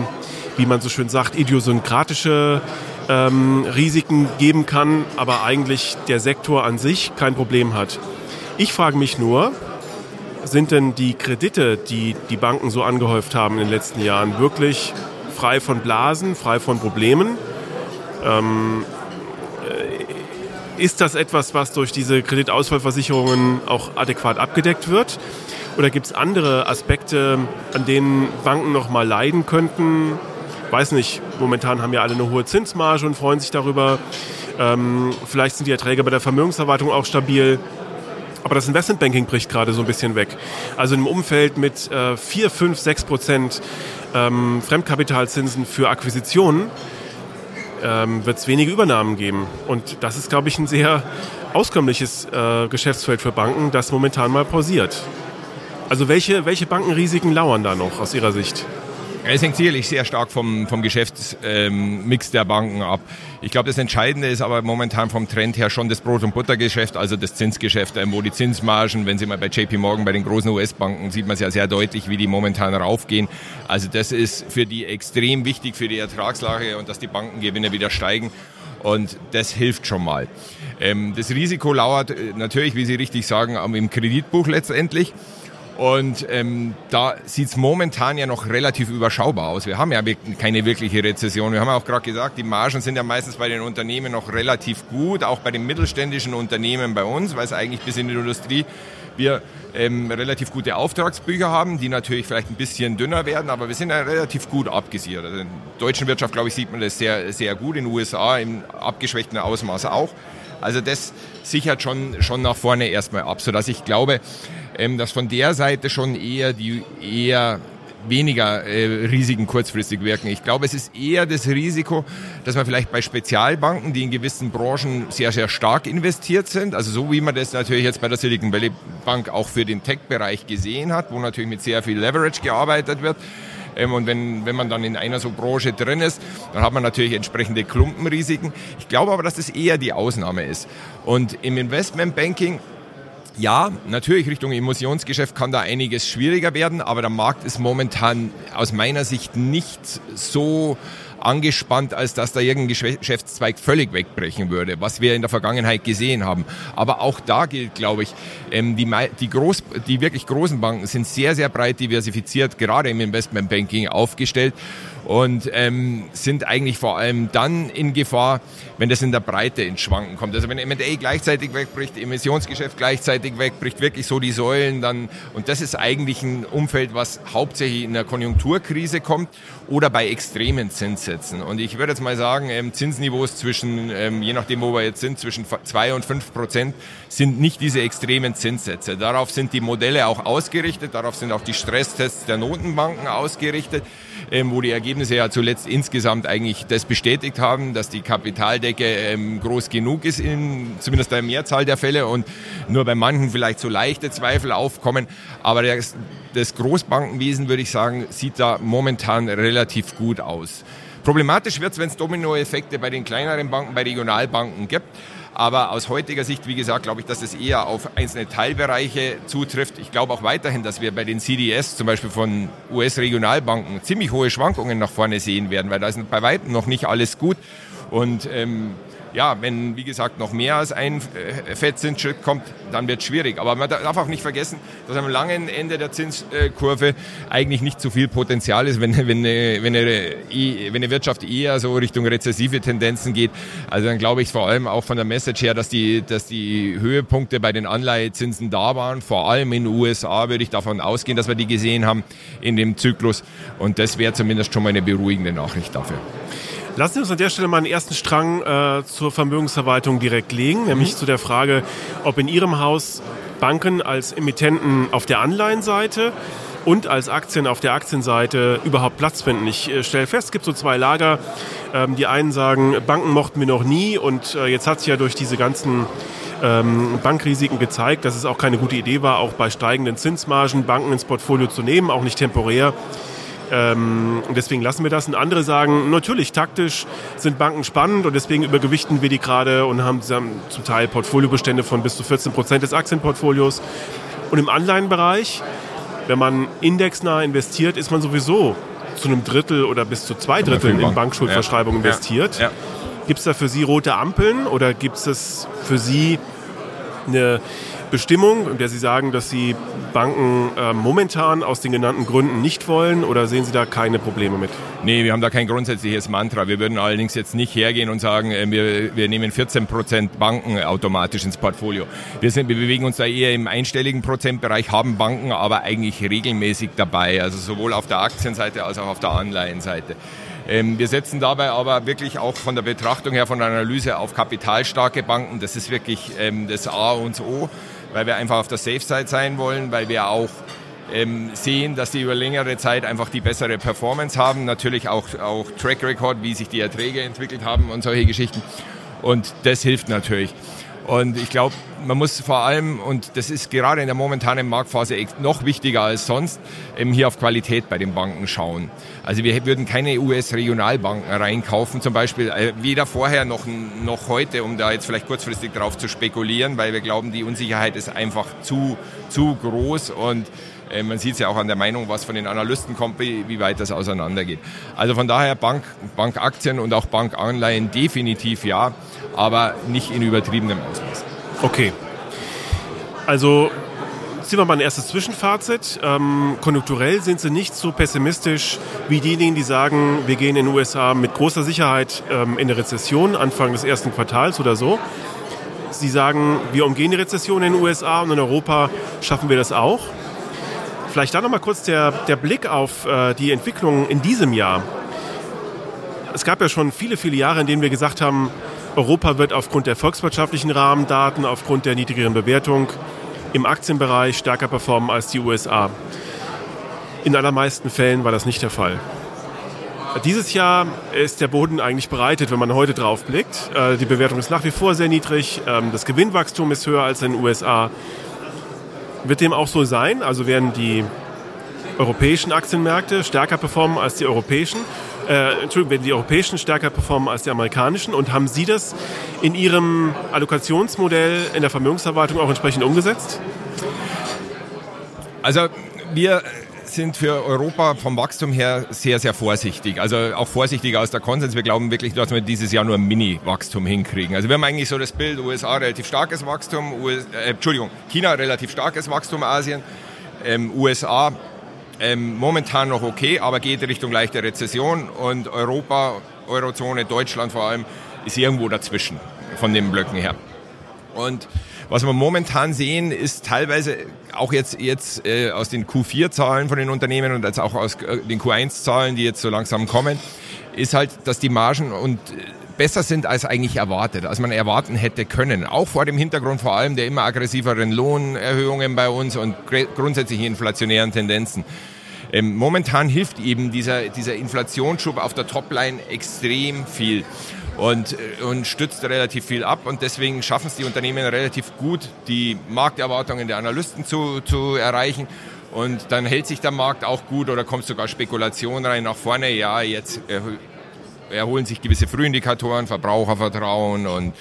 wie man so schön sagt, idiosynkratische ähm, Risiken geben kann, aber eigentlich der Sektor an sich kein Problem hat. Ich frage mich nur, sind denn die Kredite, die die Banken so angehäuft haben in den letzten Jahren, wirklich frei von Blasen, frei von Problemen? Ähm, äh, ist das etwas, was durch diese Kreditausfallversicherungen auch adäquat abgedeckt wird? Oder gibt es andere Aspekte, an denen Banken noch mal leiden könnten? Weiß nicht, momentan haben ja alle eine hohe Zinsmarge und freuen sich darüber. Ähm, vielleicht sind die Erträge bei der Vermögensverwaltung auch stabil. Aber das Investmentbanking bricht gerade so ein bisschen weg. Also im Umfeld mit äh, 4, 5, 6 Prozent ähm, Fremdkapitalzinsen für Akquisitionen ähm, wird es wenige Übernahmen geben. Und das ist, glaube ich, ein sehr auskömmliches äh, Geschäftsfeld für Banken, das momentan mal pausiert. Also welche, welche Bankenrisiken lauern da noch aus Ihrer Sicht? Es hängt sicherlich sehr stark vom, vom Geschäftsmix ähm, der Banken ab. Ich glaube, das Entscheidende ist aber momentan vom Trend her schon das Brot- und Buttergeschäft, also das Zinsgeschäft, ähm, wo die Zinsmargen, wenn Sie mal bei JP Morgan, bei den großen US-Banken, sieht man es ja sehr deutlich, wie die momentan raufgehen. Also das ist für die extrem wichtig für die Ertragslage und dass die Bankengewinne wieder steigen. Und das hilft schon mal. Ähm, das Risiko lauert äh, natürlich, wie Sie richtig sagen, im Kreditbuch letztendlich. Und ähm, da sieht's momentan ja noch relativ überschaubar aus. Wir haben ja keine wirkliche Rezession. Wir haben auch gerade gesagt, die Margen sind ja meistens bei den Unternehmen noch relativ gut, auch bei den mittelständischen Unternehmen bei uns, weil es eigentlich bis in die Industrie wir ähm, relativ gute Auftragsbücher haben, die natürlich vielleicht ein bisschen dünner werden, aber wir sind ja relativ gut abgesichert. Also in der deutschen Wirtschaft, glaube ich, sieht man das sehr, sehr gut, in den USA im abgeschwächten Ausmaß auch. Also das sichert schon, schon nach vorne erstmal ab, sodass ich glaube, ähm, dass von der Seite schon eher die eher weniger äh, Risiken kurzfristig wirken. Ich glaube, es ist eher das Risiko, dass man vielleicht bei Spezialbanken, die in gewissen Branchen sehr, sehr stark investiert sind, also so wie man das natürlich jetzt bei der Silicon Valley Bank auch für den Tech-Bereich gesehen hat, wo natürlich mit sehr viel Leverage gearbeitet wird, ähm, und wenn, wenn man dann in einer so Branche drin ist, dann hat man natürlich entsprechende Klumpenrisiken. Ich glaube aber, dass das eher die Ausnahme ist. Und im Investmentbanking ja, natürlich Richtung Emotionsgeschäft kann da einiges schwieriger werden, aber der Markt ist momentan aus meiner Sicht nicht so angespannt, als dass da irgendein Geschäftszweig völlig wegbrechen würde, was wir in der Vergangenheit gesehen haben. Aber auch da gilt, glaube ich, ähm, die, die, groß, die wirklich großen Banken sind sehr, sehr breit diversifiziert, gerade im Investmentbanking aufgestellt und ähm, sind eigentlich vor allem dann in Gefahr, wenn das in der Breite ins Schwanken kommt. Also wenn M&A gleichzeitig wegbricht, Emissionsgeschäft gleichzeitig wegbricht, wirklich so die Säulen dann und das ist eigentlich ein Umfeld, was hauptsächlich in der Konjunkturkrise kommt oder bei extremen Zinssätzen. Und ich würde jetzt mal sagen, ähm, Zinsniveaus zwischen, ähm, je nachdem wo wir jetzt sind, zwischen zwei und fünf Prozent sind nicht diese extremen Zinssätze. Darauf sind die Modelle auch ausgerichtet, darauf sind auch die Stresstests der Notenbanken ausgerichtet ähm, wo die Ergebnisse ja zuletzt insgesamt eigentlich das bestätigt haben, dass die Kapitaldecke ähm, groß genug ist, in, zumindest der Mehrzahl der Fälle und nur bei manchen vielleicht so leichte Zweifel aufkommen. Aber der, das Großbankenwesen, würde ich sagen, sieht da momentan relativ gut aus. Problematisch wird es, wenn es Dominoeffekte bei den kleineren Banken, bei Regionalbanken gibt. Aber aus heutiger Sicht, wie gesagt, glaube ich, dass es eher auf einzelne Teilbereiche zutrifft. Ich glaube auch weiterhin, dass wir bei den CDS, zum Beispiel von US-Regionalbanken, ziemlich hohe Schwankungen nach vorne sehen werden, weil da ist bei weitem noch nicht alles gut. Und ähm, ja, wenn, wie gesagt, noch mehr als ein äh, Fettzinsschritt kommt, dann wird es schwierig. Aber man darf auch nicht vergessen, dass am langen Ende der Zinskurve eigentlich nicht so viel Potenzial ist, wenn, wenn, eine, wenn, eine, wenn eine Wirtschaft eher so Richtung rezessive Tendenzen geht. Also dann glaube ich vor allem auch von der Message her, dass die, dass die Höhepunkte bei den Anleihezinsen da waren. Vor allem in den USA würde ich davon ausgehen, dass wir die gesehen haben in dem Zyklus. Und das wäre zumindest schon mal eine beruhigende Nachricht dafür. Lassen Sie uns an der Stelle mal einen ersten Strang äh, zur Vermögensverwaltung direkt legen, nämlich mhm. zu der Frage, ob in Ihrem Haus Banken als Emittenten auf der Anleihenseite und als Aktien auf der Aktienseite überhaupt Platz finden. Ich äh, stelle fest, es gibt so zwei Lager. Ähm, die einen sagen, Banken mochten wir noch nie und äh, jetzt hat sich ja durch diese ganzen ähm, Bankrisiken gezeigt, dass es auch keine gute Idee war, auch bei steigenden Zinsmargen Banken ins Portfolio zu nehmen, auch nicht temporär. Ähm, deswegen lassen wir das. Und andere sagen, natürlich, taktisch sind Banken spannend und deswegen übergewichten wir die gerade und haben, haben zum Teil Portfoliobestände von bis zu 14 Prozent des Aktienportfolios. Und im Anleihenbereich, wenn man indexnah investiert, ist man sowieso zu einem Drittel oder bis zu zwei Dritteln in Bankschuldverschreibung ja. investiert. Ja. Ja. Gibt es da für Sie rote Ampeln oder gibt es für Sie eine Bestimmung, in der Sie sagen, dass Sie Banken äh, momentan aus den genannten Gründen nicht wollen oder sehen Sie da keine Probleme mit? Nee, wir haben da kein grundsätzliches Mantra. Wir würden allerdings jetzt nicht hergehen und sagen, äh, wir, wir nehmen 14 Prozent Banken automatisch ins Portfolio. Wir, sind, wir bewegen uns da eher im einstelligen Prozentbereich, haben Banken aber eigentlich regelmäßig dabei, also sowohl auf der Aktienseite als auch auf der Anleihenseite. Ähm, wir setzen dabei aber wirklich auch von der Betrachtung her, von der Analyse auf kapitalstarke Banken. Das ist wirklich ähm, das A und O weil wir einfach auf der Safe-Side sein wollen, weil wir auch ähm, sehen, dass die über längere Zeit einfach die bessere Performance haben. Natürlich auch, auch Track Record, wie sich die Erträge entwickelt haben und solche Geschichten. Und das hilft natürlich. Und ich glaube, man muss vor allem, und das ist gerade in der momentanen Marktphase noch wichtiger als sonst, eben hier auf Qualität bei den Banken schauen. Also wir würden keine US-Regionalbanken reinkaufen, zum Beispiel äh, weder vorher noch, noch heute, um da jetzt vielleicht kurzfristig drauf zu spekulieren, weil wir glauben, die Unsicherheit ist einfach zu, zu groß und äh, man sieht es ja auch an der Meinung, was von den Analysten kommt, wie, wie weit das auseinandergeht. Also von daher Bank, Bankaktien und auch Bankanleihen definitiv ja, aber nicht in übertriebenem Ausmaß. Okay. Also ziehen wir mal ein erstes Zwischenfazit. Ähm, konjunkturell sind Sie nicht so pessimistisch wie diejenigen, die sagen, wir gehen in den USA mit großer Sicherheit ähm, in eine Rezession Anfang des ersten Quartals oder so. Sie sagen, wir umgehen die Rezession in den USA und in Europa schaffen wir das auch. Vielleicht da nochmal kurz der, der Blick auf äh, die Entwicklung in diesem Jahr. Es gab ja schon viele, viele Jahre, in denen wir gesagt haben, Europa wird aufgrund der volkswirtschaftlichen Rahmendaten, aufgrund der niedrigeren Bewertung im Aktienbereich stärker performen als die USA. In allermeisten Fällen war das nicht der Fall. Dieses Jahr ist der Boden eigentlich bereitet, wenn man heute drauf blickt. Äh, die Bewertung ist nach wie vor sehr niedrig. Ähm, das Gewinnwachstum ist höher als in den USA. Wird dem auch so sein? Also werden die europäischen Aktienmärkte stärker performen als die europäischen? Äh, Entschuldigung, werden die europäischen stärker performen als die amerikanischen? Und haben Sie das in Ihrem Allokationsmodell in der Vermögensverwaltung auch entsprechend umgesetzt? Also wir sind für Europa vom Wachstum her sehr, sehr vorsichtig. Also auch vorsichtiger als der Konsens. Wir glauben wirklich, dass wir dieses Jahr nur ein Mini-Wachstum hinkriegen. Also wir haben eigentlich so das Bild, USA relativ starkes Wachstum, US, äh, Entschuldigung, China relativ starkes Wachstum, Asien, ähm, USA ähm, momentan noch okay, aber geht Richtung leichte Rezession und Europa, Eurozone, Deutschland vor allem, ist irgendwo dazwischen von den Blöcken her. Und was wir momentan sehen, ist teilweise auch jetzt, jetzt äh, aus den Q4-Zahlen von den Unternehmen und jetzt auch aus äh, den Q1-Zahlen, die jetzt so langsam kommen, ist halt, dass die Margen und äh, besser sind als eigentlich erwartet, als man erwarten hätte können. Auch vor dem Hintergrund vor allem der immer aggressiveren Lohnerhöhungen bei uns und grundsätzlichen inflationären Tendenzen. Ähm, momentan hilft eben dieser, dieser Inflationsschub auf der Topline extrem viel und, äh, und stützt relativ viel ab. Und deswegen schaffen es die Unternehmen relativ gut, die Markterwartungen der Analysten zu, zu erreichen. Und dann hält sich der Markt auch gut oder kommt sogar Spekulation rein nach vorne. Ja, jetzt erholen sich gewisse Frühindikatoren, Verbrauchervertrauen und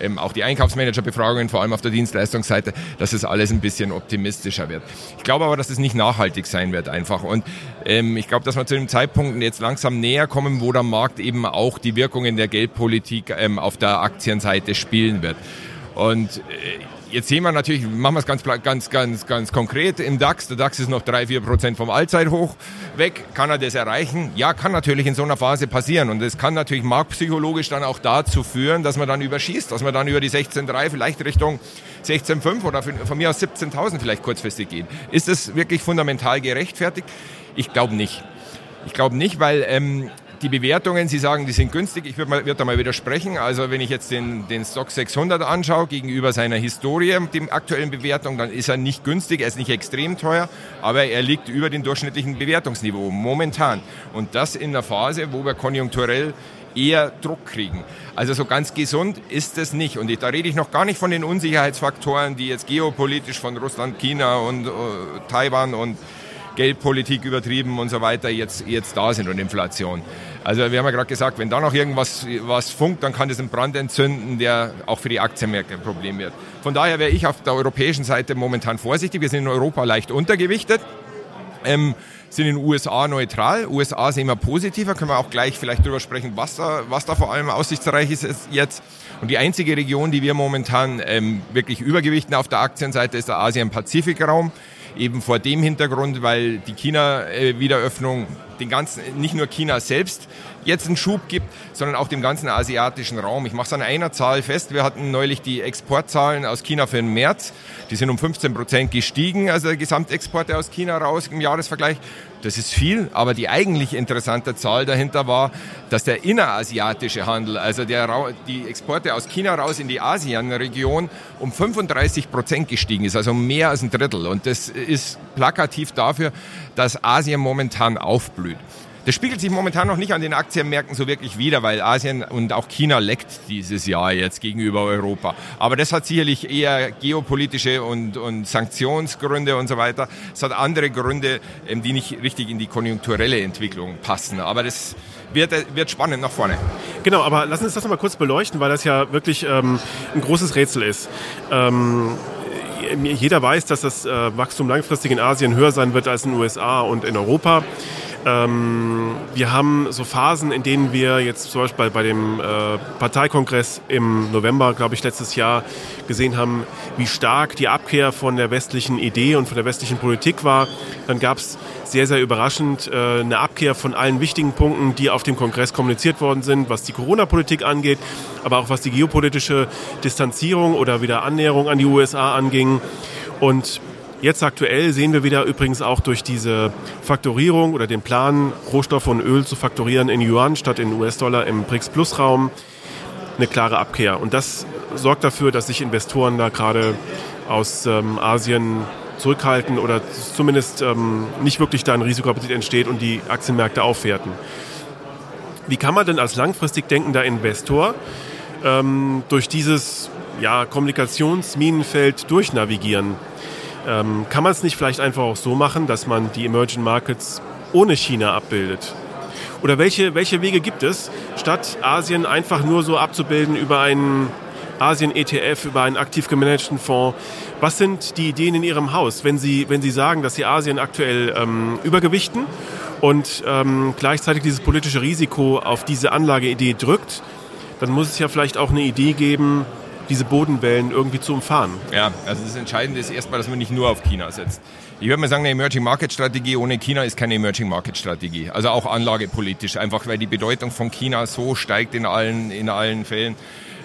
ähm, auch die Einkaufsmanagerbefragungen, vor allem auf der Dienstleistungsseite, dass es alles ein bisschen optimistischer wird. Ich glaube aber, dass es nicht nachhaltig sein wird einfach. Und ähm, ich glaube, dass wir zu dem Zeitpunkt jetzt langsam näher kommen, wo der Markt eben auch die Wirkungen der Geldpolitik ähm, auf der Aktienseite spielen wird. Und äh, Jetzt sehen wir natürlich, machen wir es ganz, ganz, ganz, ganz konkret im DAX. Der DAX ist noch drei, vier Prozent vom Allzeithoch weg. Kann er das erreichen? Ja, kann natürlich in so einer Phase passieren. Und es kann natürlich marktpsychologisch dann auch dazu führen, dass man dann überschießt, dass man dann über die 16,3 vielleicht Richtung 16,5 oder von mir aus 17.000 vielleicht kurzfristig geht. Ist das wirklich fundamental gerechtfertigt? Ich glaube nicht. Ich glaube nicht, weil ähm, die Bewertungen, Sie sagen, die sind günstig. Ich würde würd da mal widersprechen. Also wenn ich jetzt den, den Stock 600 anschaue gegenüber seiner Historie, dem aktuellen Bewertung, dann ist er nicht günstig. Er ist nicht extrem teuer, aber er liegt über dem durchschnittlichen Bewertungsniveau momentan. Und das in einer Phase, wo wir konjunkturell eher Druck kriegen. Also so ganz gesund ist es nicht. Und da rede ich noch gar nicht von den Unsicherheitsfaktoren, die jetzt geopolitisch von Russland, China und äh, Taiwan und Geldpolitik übertrieben und so weiter jetzt, jetzt da sind und Inflation. Also wir haben ja gerade gesagt, wenn da noch irgendwas was funkt, dann kann das einen Brand entzünden, der auch für die Aktienmärkte ein Problem wird. Von daher wäre ich auf der europäischen Seite momentan vorsichtig. Wir sind in Europa leicht untergewichtet. Ähm, sind in den USA neutral. USA sehen wir positiver, können wir auch gleich vielleicht darüber sprechen, was da, was da vor allem aussichtsreich ist jetzt. Und die einzige Region, die wir momentan ähm, wirklich übergewichten auf der Aktienseite, ist der Asien-Pazifik-Raum eben vor dem Hintergrund, weil die China-Wiederöffnung den ganzen, nicht nur China selbst jetzt einen Schub gibt, sondern auch dem ganzen asiatischen Raum. Ich mache es an einer Zahl fest. Wir hatten neulich die Exportzahlen aus China für den März. Die sind um 15 Prozent gestiegen, also Gesamtexporte aus China raus im Jahresvergleich. Das ist viel, aber die eigentlich interessante Zahl dahinter war, dass der innerasiatische Handel, also der, die Exporte aus China raus in die ASEAN-Region um 35 Prozent gestiegen ist, also mehr als ein Drittel. Und das ist plakativ dafür, dass Asien momentan aufblüht. Das spiegelt sich momentan noch nicht an den Aktienmärkten so wirklich wider, weil Asien und auch China leckt dieses Jahr jetzt gegenüber Europa. Aber das hat sicherlich eher geopolitische und, und Sanktionsgründe und so weiter. Es hat andere Gründe, ähm, die nicht richtig in die konjunkturelle Entwicklung passen. Aber das wird, wird spannend nach vorne. Genau, aber lassen Sie uns das nochmal kurz beleuchten, weil das ja wirklich ähm, ein großes Rätsel ist. Ähm, jeder weiß, dass das äh, Wachstum langfristig in Asien höher sein wird als in den USA und in Europa. Ähm, wir haben so Phasen, in denen wir jetzt zum Beispiel bei dem äh, Parteikongress im November, glaube ich, letztes Jahr gesehen haben, wie stark die Abkehr von der westlichen Idee und von der westlichen Politik war. Dann gab es sehr, sehr überraschend äh, eine Abkehr von allen wichtigen Punkten, die auf dem Kongress kommuniziert worden sind, was die Corona-Politik angeht, aber auch was die geopolitische Distanzierung oder wieder Annäherung an die USA anging. Und Jetzt aktuell sehen wir wieder übrigens auch durch diese Faktorierung oder den Plan, Rohstoffe und Öl zu faktorieren in Yuan statt in US-Dollar im BRICS-Plus-Raum eine klare Abkehr. Und das sorgt dafür, dass sich Investoren da gerade aus ähm, Asien zurückhalten oder zumindest ähm, nicht wirklich da ein Risikoappetit entsteht und die Aktienmärkte aufwerten. Wie kann man denn als langfristig denkender Investor ähm, durch dieses ja, Kommunikationsminenfeld durchnavigieren? Ähm, kann man es nicht vielleicht einfach auch so machen, dass man die Emerging Markets ohne China abbildet? Oder welche, welche Wege gibt es, statt Asien einfach nur so abzubilden über einen Asien-ETF, über einen aktiv gemanagten Fonds? Was sind die Ideen in Ihrem Haus, wenn Sie, wenn Sie sagen, dass Sie Asien aktuell ähm, übergewichten und ähm, gleichzeitig dieses politische Risiko auf diese Anlageidee drückt? Dann muss es ja vielleicht auch eine Idee geben, diese Bodenwellen irgendwie zu umfahren. Ja, also das Entscheidende ist erstmal, dass man nicht nur auf China setzt. Ich würde mal sagen, eine Emerging Market Strategie ohne China ist keine Emerging Market Strategie. Also auch anlagepolitisch, einfach weil die Bedeutung von China so steigt in allen, in allen Fällen.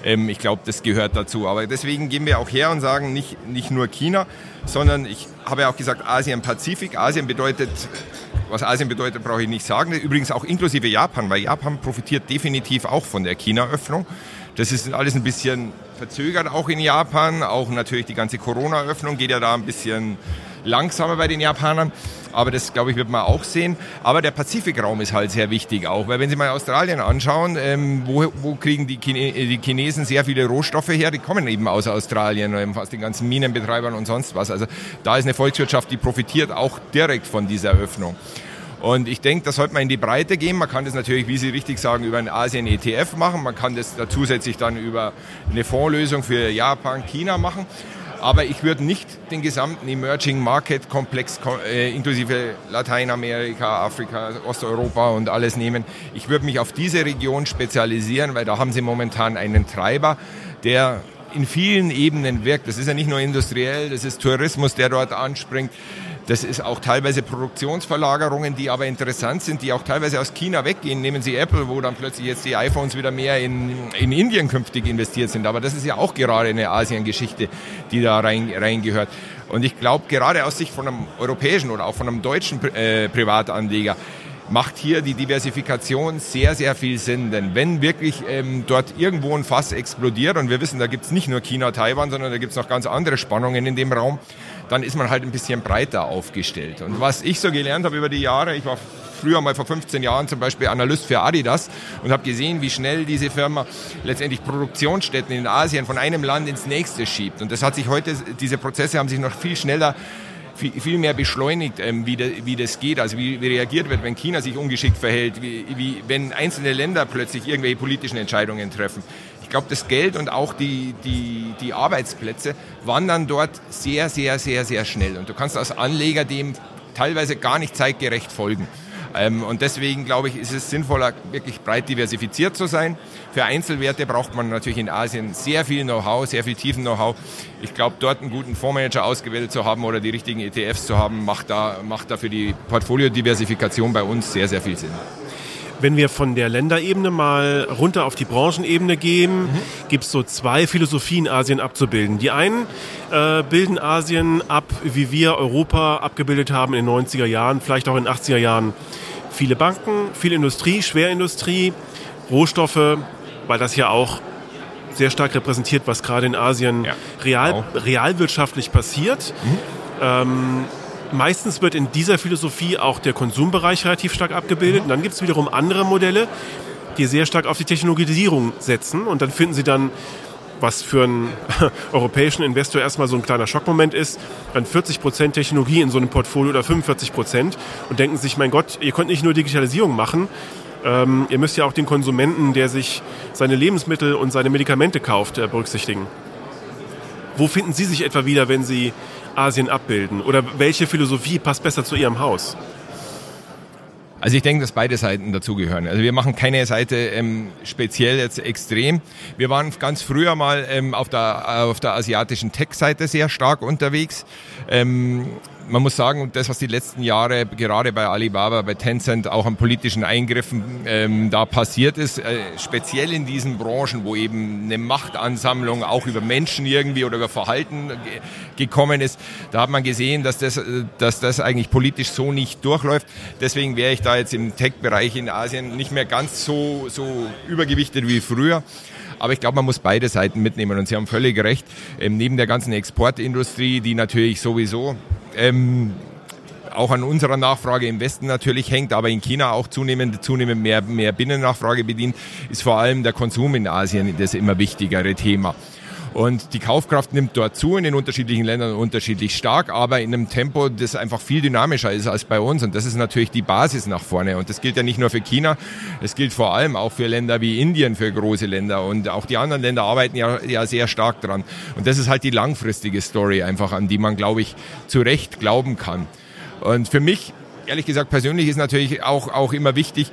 Ähm, ich glaube, das gehört dazu. Aber deswegen gehen wir auch her und sagen nicht, nicht nur China, sondern ich habe ja auch gesagt Asien-Pazifik. Asien bedeutet was Asien bedeutet, brauche ich nicht sagen. Übrigens auch inklusive Japan, weil Japan profitiert definitiv auch von der China-Öffnung. Das ist alles ein bisschen verzögert, auch in Japan. Auch natürlich die ganze Corona-Öffnung geht ja da ein bisschen langsamer bei den Japanern. Aber das, glaube ich, wird man auch sehen. Aber der Pazifikraum ist halt sehr wichtig auch, weil wenn Sie mal Australien anschauen, ähm, wo, wo kriegen die, Chine die Chinesen sehr viele Rohstoffe her? Die kommen eben aus Australien, ähm, aus den ganzen Minenbetreibern und sonst was. Also da ist eine Volkswirtschaft, die profitiert auch direkt von dieser Öffnung. Und ich denke, das sollte man in die Breite gehen. Man kann das natürlich, wie Sie richtig sagen, über einen Asien-ETF machen. Man kann das da zusätzlich dann über eine Fondslösung für Japan, China machen. Aber ich würde nicht den gesamten Emerging Market Komplex äh, inklusive Lateinamerika, Afrika, Osteuropa und alles nehmen. Ich würde mich auf diese Region spezialisieren, weil da haben sie momentan einen Treiber, der in vielen Ebenen wirkt. Das ist ja nicht nur industriell, das ist Tourismus, der dort anspringt. Das ist auch teilweise Produktionsverlagerungen, die aber interessant sind, die auch teilweise aus China weggehen. Nehmen Sie Apple, wo dann plötzlich jetzt die iPhones wieder mehr in, in Indien künftig investiert sind. Aber das ist ja auch gerade eine Asiengeschichte, die da rein, reingehört. Und ich glaube, gerade aus Sicht von einem europäischen oder auch von einem deutschen äh, Privatanleger, macht hier die Diversifikation sehr, sehr viel Sinn. Denn wenn wirklich ähm, dort irgendwo ein Fass explodiert, und wir wissen, da gibt es nicht nur China, Taiwan, sondern da gibt es noch ganz andere Spannungen in dem Raum, dann ist man halt ein bisschen breiter aufgestellt. Und was ich so gelernt habe über die Jahre, ich war früher mal vor 15 Jahren zum Beispiel Analyst für Adidas und habe gesehen, wie schnell diese Firma letztendlich Produktionsstätten in Asien von einem Land ins nächste schiebt. Und das hat sich heute, diese Prozesse haben sich noch viel schneller viel, mehr beschleunigt, ähm, wie, das geht, also wie, wie reagiert wird, wenn China sich ungeschickt verhält, wie, wie, wenn einzelne Länder plötzlich irgendwelche politischen Entscheidungen treffen. Ich glaube, das Geld und auch die, die, die Arbeitsplätze wandern dort sehr, sehr, sehr, sehr schnell. Und du kannst als Anleger dem teilweise gar nicht zeitgerecht folgen. Ähm, und deswegen glaube ich, ist es sinnvoller, wirklich breit diversifiziert zu sein. Für Einzelwerte braucht man natürlich in Asien sehr viel Know-how, sehr viel tiefen Know-how. Ich glaube, dort einen guten Fondsmanager ausgewählt zu haben oder die richtigen ETFs zu haben, macht da, macht da für die Portfoliodiversifikation bei uns sehr, sehr viel Sinn. Wenn wir von der Länderebene mal runter auf die Branchenebene gehen, mhm. gibt es so zwei Philosophien, Asien abzubilden. Die einen äh, bilden Asien ab, wie wir Europa abgebildet haben in den 90er Jahren, vielleicht auch in den 80er Jahren. Viele Banken, viel Industrie, Schwerindustrie, Rohstoffe, weil das ja auch sehr stark repräsentiert, was gerade in Asien ja, real, realwirtschaftlich passiert. Mhm. Ähm, Meistens wird in dieser Philosophie auch der Konsumbereich relativ stark abgebildet. Und dann gibt es wiederum andere Modelle, die sehr stark auf die Technologisierung setzen. Und dann finden Sie dann, was für einen europäischen Investor erstmal so ein kleiner Schockmoment ist, dann 40 Prozent Technologie in so einem Portfolio oder 45 Prozent und denken sich, mein Gott, ihr könnt nicht nur Digitalisierung machen, ähm, ihr müsst ja auch den Konsumenten, der sich seine Lebensmittel und seine Medikamente kauft, äh, berücksichtigen. Wo finden Sie sich etwa wieder, wenn Sie Asien abbilden? Oder welche Philosophie passt besser zu Ihrem Haus? Also ich denke, dass beide Seiten dazugehören. Also wir machen keine Seite ähm, speziell jetzt extrem. Wir waren ganz früher mal ähm, auf, der, auf der asiatischen Tech-Seite sehr stark unterwegs. Ähm, man muss sagen, das, was die letzten Jahre gerade bei Alibaba, bei Tencent auch an politischen Eingriffen ähm, da passiert ist, äh, speziell in diesen Branchen, wo eben eine Machtansammlung auch über Menschen irgendwie oder über Verhalten gekommen ist, da hat man gesehen, dass das, äh, dass das eigentlich politisch so nicht durchläuft. Deswegen wäre ich da jetzt im Tech-Bereich in Asien nicht mehr ganz so, so übergewichtet wie früher. Aber ich glaube, man muss beide Seiten mitnehmen und Sie haben völlig recht. Ähm, neben der ganzen Exportindustrie, die natürlich sowieso ähm, auch an unserer Nachfrage im Westen natürlich hängt, aber in China auch zunehmend, zunehmend mehr, mehr Binnennachfrage bedient, ist vor allem der Konsum in Asien das immer wichtigere Thema. Und die Kaufkraft nimmt dort zu, in den unterschiedlichen Ländern unterschiedlich stark, aber in einem Tempo, das einfach viel dynamischer ist als bei uns. Und das ist natürlich die Basis nach vorne. Und das gilt ja nicht nur für China, es gilt vor allem auch für Länder wie Indien, für große Länder. Und auch die anderen Länder arbeiten ja, ja sehr stark dran. Und das ist halt die langfristige Story einfach, an die man, glaube ich, zu Recht glauben kann. Und für mich, ehrlich gesagt, persönlich ist natürlich auch, auch immer wichtig,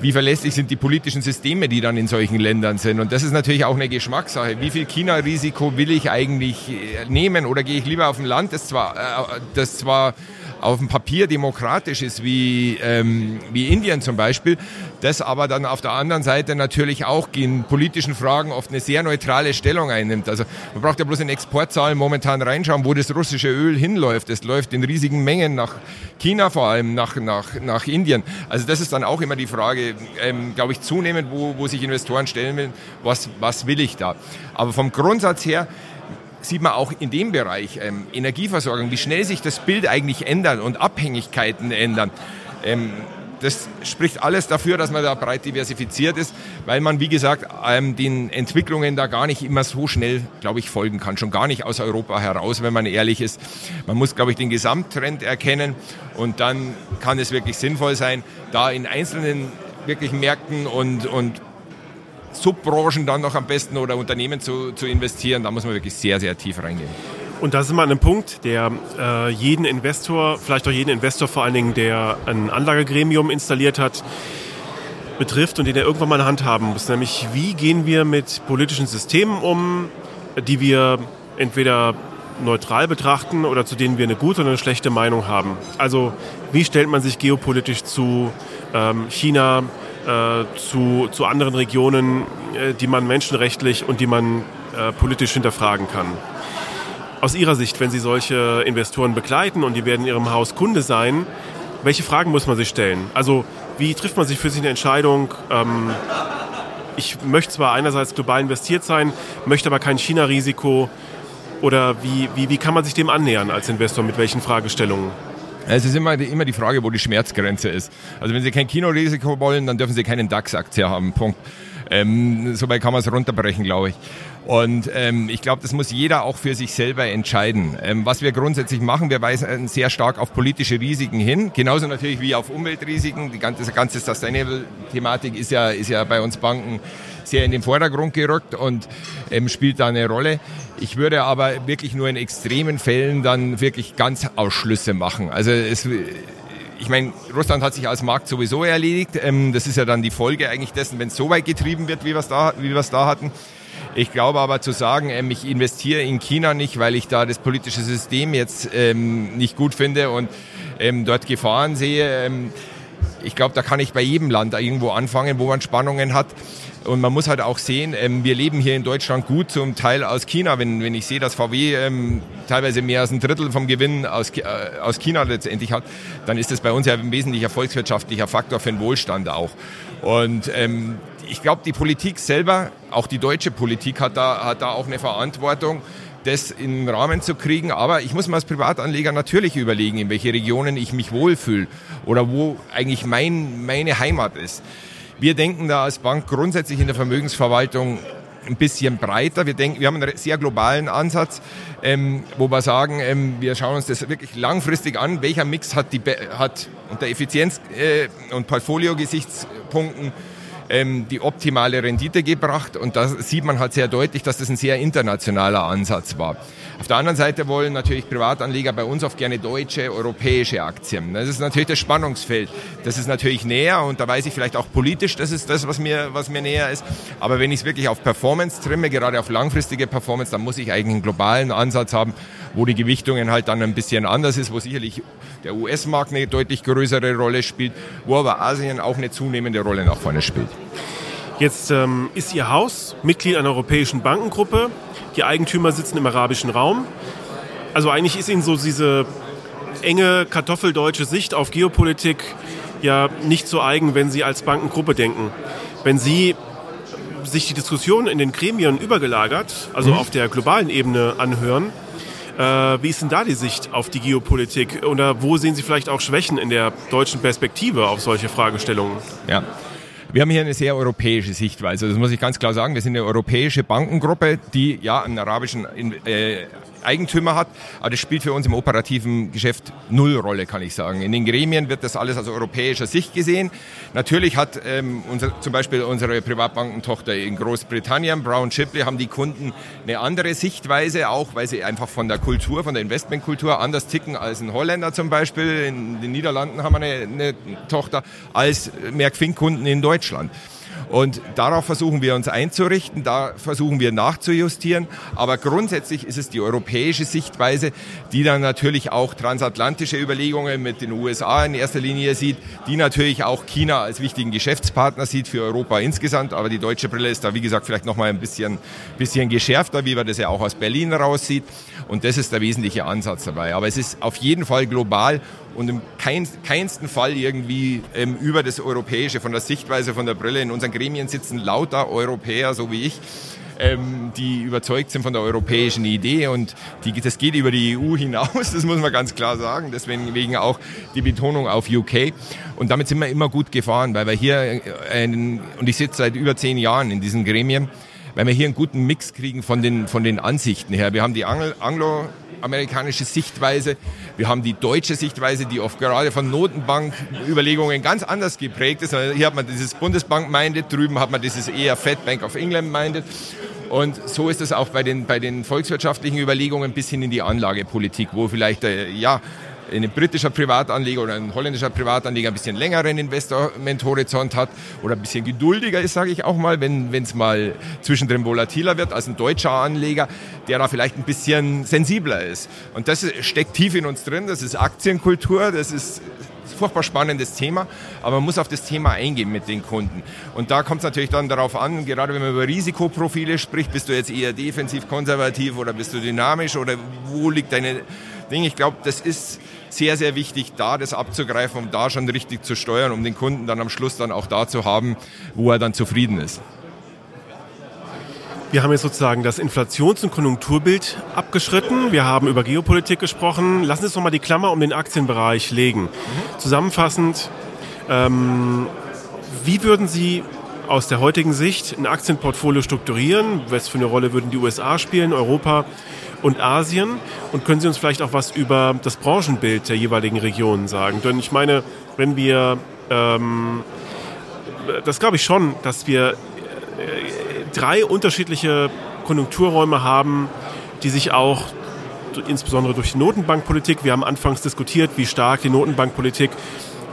wie verlässlich sind die politischen Systeme, die dann in solchen Ländern sind. Und das ist natürlich auch eine Geschmackssache. Wie viel China-Risiko will ich eigentlich äh, nehmen oder gehe ich lieber auf ein Land, das zwar, äh, das zwar auf dem Papier demokratisch ist, wie, ähm, wie Indien zum Beispiel, das aber dann auf der anderen Seite natürlich auch in politischen Fragen oft eine sehr neutrale Stellung einnimmt. Also man braucht ja bloß in Exportzahlen momentan reinschauen, wo das russische Öl hinläuft. Es läuft in riesigen Mengen nach China vor allem, nach, nach, nach Indien. Also das ist dann auch immer die Frage, ähm, glaube ich, zunehmend, wo, wo sich Investoren stellen will, was, was will ich da? Aber vom Grundsatz her sieht man auch in dem Bereich ähm, Energieversorgung, wie schnell sich das Bild eigentlich ändert und Abhängigkeiten ändern. Ähm, das spricht alles dafür, dass man da breit diversifiziert ist, weil man, wie gesagt, ähm, den Entwicklungen da gar nicht immer so schnell, glaube ich, folgen kann. Schon gar nicht aus Europa heraus, wenn man ehrlich ist. Man muss, glaube ich, den Gesamttrend erkennen und dann kann es wirklich sinnvoll sein, da in einzelnen wirklichen Märkten und, und Subbranchen dann noch am besten oder Unternehmen zu, zu investieren. Da muss man wirklich sehr, sehr tief reingehen. Und da sind wir an einem Punkt, der äh, jeden Investor, vielleicht auch jeden Investor vor allen Dingen, der ein Anlagegremium installiert hat, betrifft und den er irgendwann mal in Hand haben muss. Nämlich, wie gehen wir mit politischen Systemen um, die wir entweder neutral betrachten oder zu denen wir eine gute oder eine schlechte Meinung haben. Also, wie stellt man sich geopolitisch zu ähm, China, äh, zu, zu anderen Regionen, äh, die man menschenrechtlich und die man äh, politisch hinterfragen kann? Aus Ihrer Sicht, wenn Sie solche Investoren begleiten und die werden in Ihrem Haus Kunde sein, welche Fragen muss man sich stellen? Also wie trifft man sich für sich eine Entscheidung? Ähm, ich möchte zwar einerseits global investiert sein, möchte aber kein China-Risiko. Oder wie, wie, wie kann man sich dem annähern als Investor? Mit welchen Fragestellungen? Es ist immer die, immer die Frage, wo die Schmerzgrenze ist. Also wenn Sie kein Kinorisiko wollen, dann dürfen Sie keinen DAX-Aktie haben. Punkt. Ähm, Soweit kann man es runterbrechen, glaube ich. Und ähm, ich glaube, das muss jeder auch für sich selber entscheiden. Ähm, was wir grundsätzlich machen, wir weisen sehr stark auf politische Risiken hin, genauso natürlich wie auf Umweltrisiken. Die ganze, ganze Sustainable-Thematik ist ja, ist ja bei uns Banken sehr in den Vordergrund gerückt und ähm, spielt da eine Rolle. Ich würde aber wirklich nur in extremen Fällen dann wirklich ganz Ausschlüsse machen. Also es, ich meine, Russland hat sich als Markt sowieso erledigt. Ähm, das ist ja dann die Folge eigentlich dessen, wenn es so weit getrieben wird, wie wir es da, wie wir es da hatten. Ich glaube aber zu sagen, ähm, ich investiere in China nicht, weil ich da das politische System jetzt ähm, nicht gut finde und dort Gefahren sehe. Ich glaube, da kann ich bei jedem Land irgendwo anfangen, wo man Spannungen hat. Und man muss halt auch sehen, ähm, wir leben hier in Deutschland gut zum Teil aus China. Wenn, wenn ich sehe, dass VW ähm, teilweise mehr als ein Drittel vom Gewinn aus, äh, aus China letztendlich hat, dann ist das bei uns ja ein wesentlicher volkswirtschaftlicher Faktor für den Wohlstand auch. Und ähm, ich glaube, die Politik selber, auch die deutsche Politik hat da, hat da auch eine Verantwortung, das in den Rahmen zu kriegen. Aber ich muss mir als Privatanleger natürlich überlegen, in welche Regionen ich mich wohlfühle oder wo eigentlich mein, meine Heimat ist. Wir denken da als Bank grundsätzlich in der Vermögensverwaltung ein bisschen breiter. Wir denken, wir haben einen sehr globalen Ansatz, ähm, wo wir sagen, ähm, wir schauen uns das wirklich langfristig an. Welcher Mix hat, die, hat unter Effizienz- äh, und Portfolio-Gesichtspunkten ähm, die optimale Rendite gebracht. Und da sieht man halt sehr deutlich, dass das ein sehr internationaler Ansatz war. Auf der anderen Seite wollen natürlich Privatanleger bei uns oft gerne deutsche, europäische Aktien. Das ist natürlich das Spannungsfeld. Das ist natürlich näher und da weiß ich vielleicht auch politisch, das ist das, was mir, was mir näher ist. Aber wenn ich es wirklich auf Performance trimme, gerade auf langfristige Performance, dann muss ich eigentlich einen globalen Ansatz haben, wo die Gewichtungen halt dann ein bisschen anders ist, wo sicherlich der US-Markt eine deutlich größere Rolle spielt, wo aber Asien auch eine zunehmende Rolle nach vorne spielt. Jetzt ähm, ist Ihr Haus Mitglied einer europäischen Bankengruppe. Die Eigentümer sitzen im arabischen Raum. Also eigentlich ist Ihnen so diese enge kartoffeldeutsche Sicht auf Geopolitik ja nicht so eigen, wenn Sie als Bankengruppe denken. Wenn Sie sich die Diskussion in den Gremien übergelagert, also mhm. auf der globalen Ebene anhören, wie ist denn da die Sicht auf die Geopolitik? Oder wo sehen Sie vielleicht auch Schwächen in der deutschen Perspektive auf solche Fragestellungen? Ja. Wir haben hier eine sehr europäische Sichtweise. Das muss ich ganz klar sagen. Wir sind eine europäische Bankengruppe, die ja einen arabischen äh, Eigentümer hat. Aber das spielt für uns im operativen Geschäft null Rolle, kann ich sagen. In den Gremien wird das alles aus europäischer Sicht gesehen. Natürlich hat ähm, unser, zum Beispiel unsere Privatbankentochter in Großbritannien, Brown Shipley, haben die Kunden eine andere Sichtweise, auch weil sie einfach von der Kultur, von der Investmentkultur anders ticken als ein Holländer zum Beispiel. In den Niederlanden haben wir eine, eine Tochter als Merck-Fink-Kunden in Deutschland. Und darauf versuchen wir uns einzurichten, da versuchen wir nachzujustieren. Aber grundsätzlich ist es die europäische Sichtweise, die dann natürlich auch transatlantische Überlegungen mit den USA in erster Linie sieht, die natürlich auch China als wichtigen Geschäftspartner sieht für Europa insgesamt. Aber die deutsche Brille ist da, wie gesagt, vielleicht nochmal ein bisschen, bisschen geschärfter, wie man das ja auch aus Berlin raussieht. Und das ist der wesentliche Ansatz dabei. Aber es ist auf jeden Fall global und im kein, keinsten Fall irgendwie ähm, über das Europäische, von der Sichtweise, von der Brille. In unseren Gremien sitzen lauter Europäer, so wie ich, ähm, die überzeugt sind von der europäischen Idee und die, das geht über die EU hinaus, das muss man ganz klar sagen. Deswegen wegen auch die Betonung auf UK. Und damit sind wir immer gut gefahren, weil wir hier, äh, einen, und ich sitze seit über zehn Jahren in diesen Gremien, weil wir hier einen guten Mix kriegen von den, von den Ansichten her. Wir haben die Anglo amerikanische Sichtweise. Wir haben die deutsche Sichtweise, die oft gerade von Notenbanküberlegungen ganz anders geprägt ist. Hier hat man dieses Bundesbank-Minded, drüben hat man dieses eher Fed Bank of England-Minded. Und so ist es auch bei den, bei den volkswirtschaftlichen Überlegungen bis hin in die Anlagepolitik, wo vielleicht, äh, ja, ein britischer Privatanleger oder ein holländischer Privatanleger ein bisschen längeren Investmenthorizont hat oder ein bisschen geduldiger ist, sage ich auch mal, wenn es mal zwischendrin volatiler wird als ein deutscher Anleger, der da vielleicht ein bisschen sensibler ist. Und das steckt tief in uns drin, das ist Aktienkultur, das ist furchtbar spannendes Thema, aber man muss auf das Thema eingehen mit den Kunden. Und da kommt es natürlich dann darauf an, gerade wenn man über Risikoprofile spricht, bist du jetzt eher defensiv konservativ oder bist du dynamisch oder wo liegt deine Ding? Ich glaube, das ist sehr, sehr wichtig, da das abzugreifen, um da schon richtig zu steuern, um den Kunden dann am Schluss dann auch da zu haben, wo er dann zufrieden ist. Wir haben jetzt sozusagen das Inflations- und Konjunkturbild abgeschritten. Wir haben über Geopolitik gesprochen. Lassen Sie uns nochmal die Klammer um den Aktienbereich legen. Mhm. Zusammenfassend, ähm, wie würden Sie aus der heutigen Sicht ein Aktienportfolio strukturieren? Was für eine Rolle würden die USA spielen, Europa und Asien? Und können Sie uns vielleicht auch was über das Branchenbild der jeweiligen Regionen sagen? Denn ich meine, wenn wir, ähm, das glaube ich schon, dass wir äh, drei unterschiedliche Konjunkturräume haben, die sich auch insbesondere durch die Notenbankpolitik, wir haben anfangs diskutiert, wie stark die Notenbankpolitik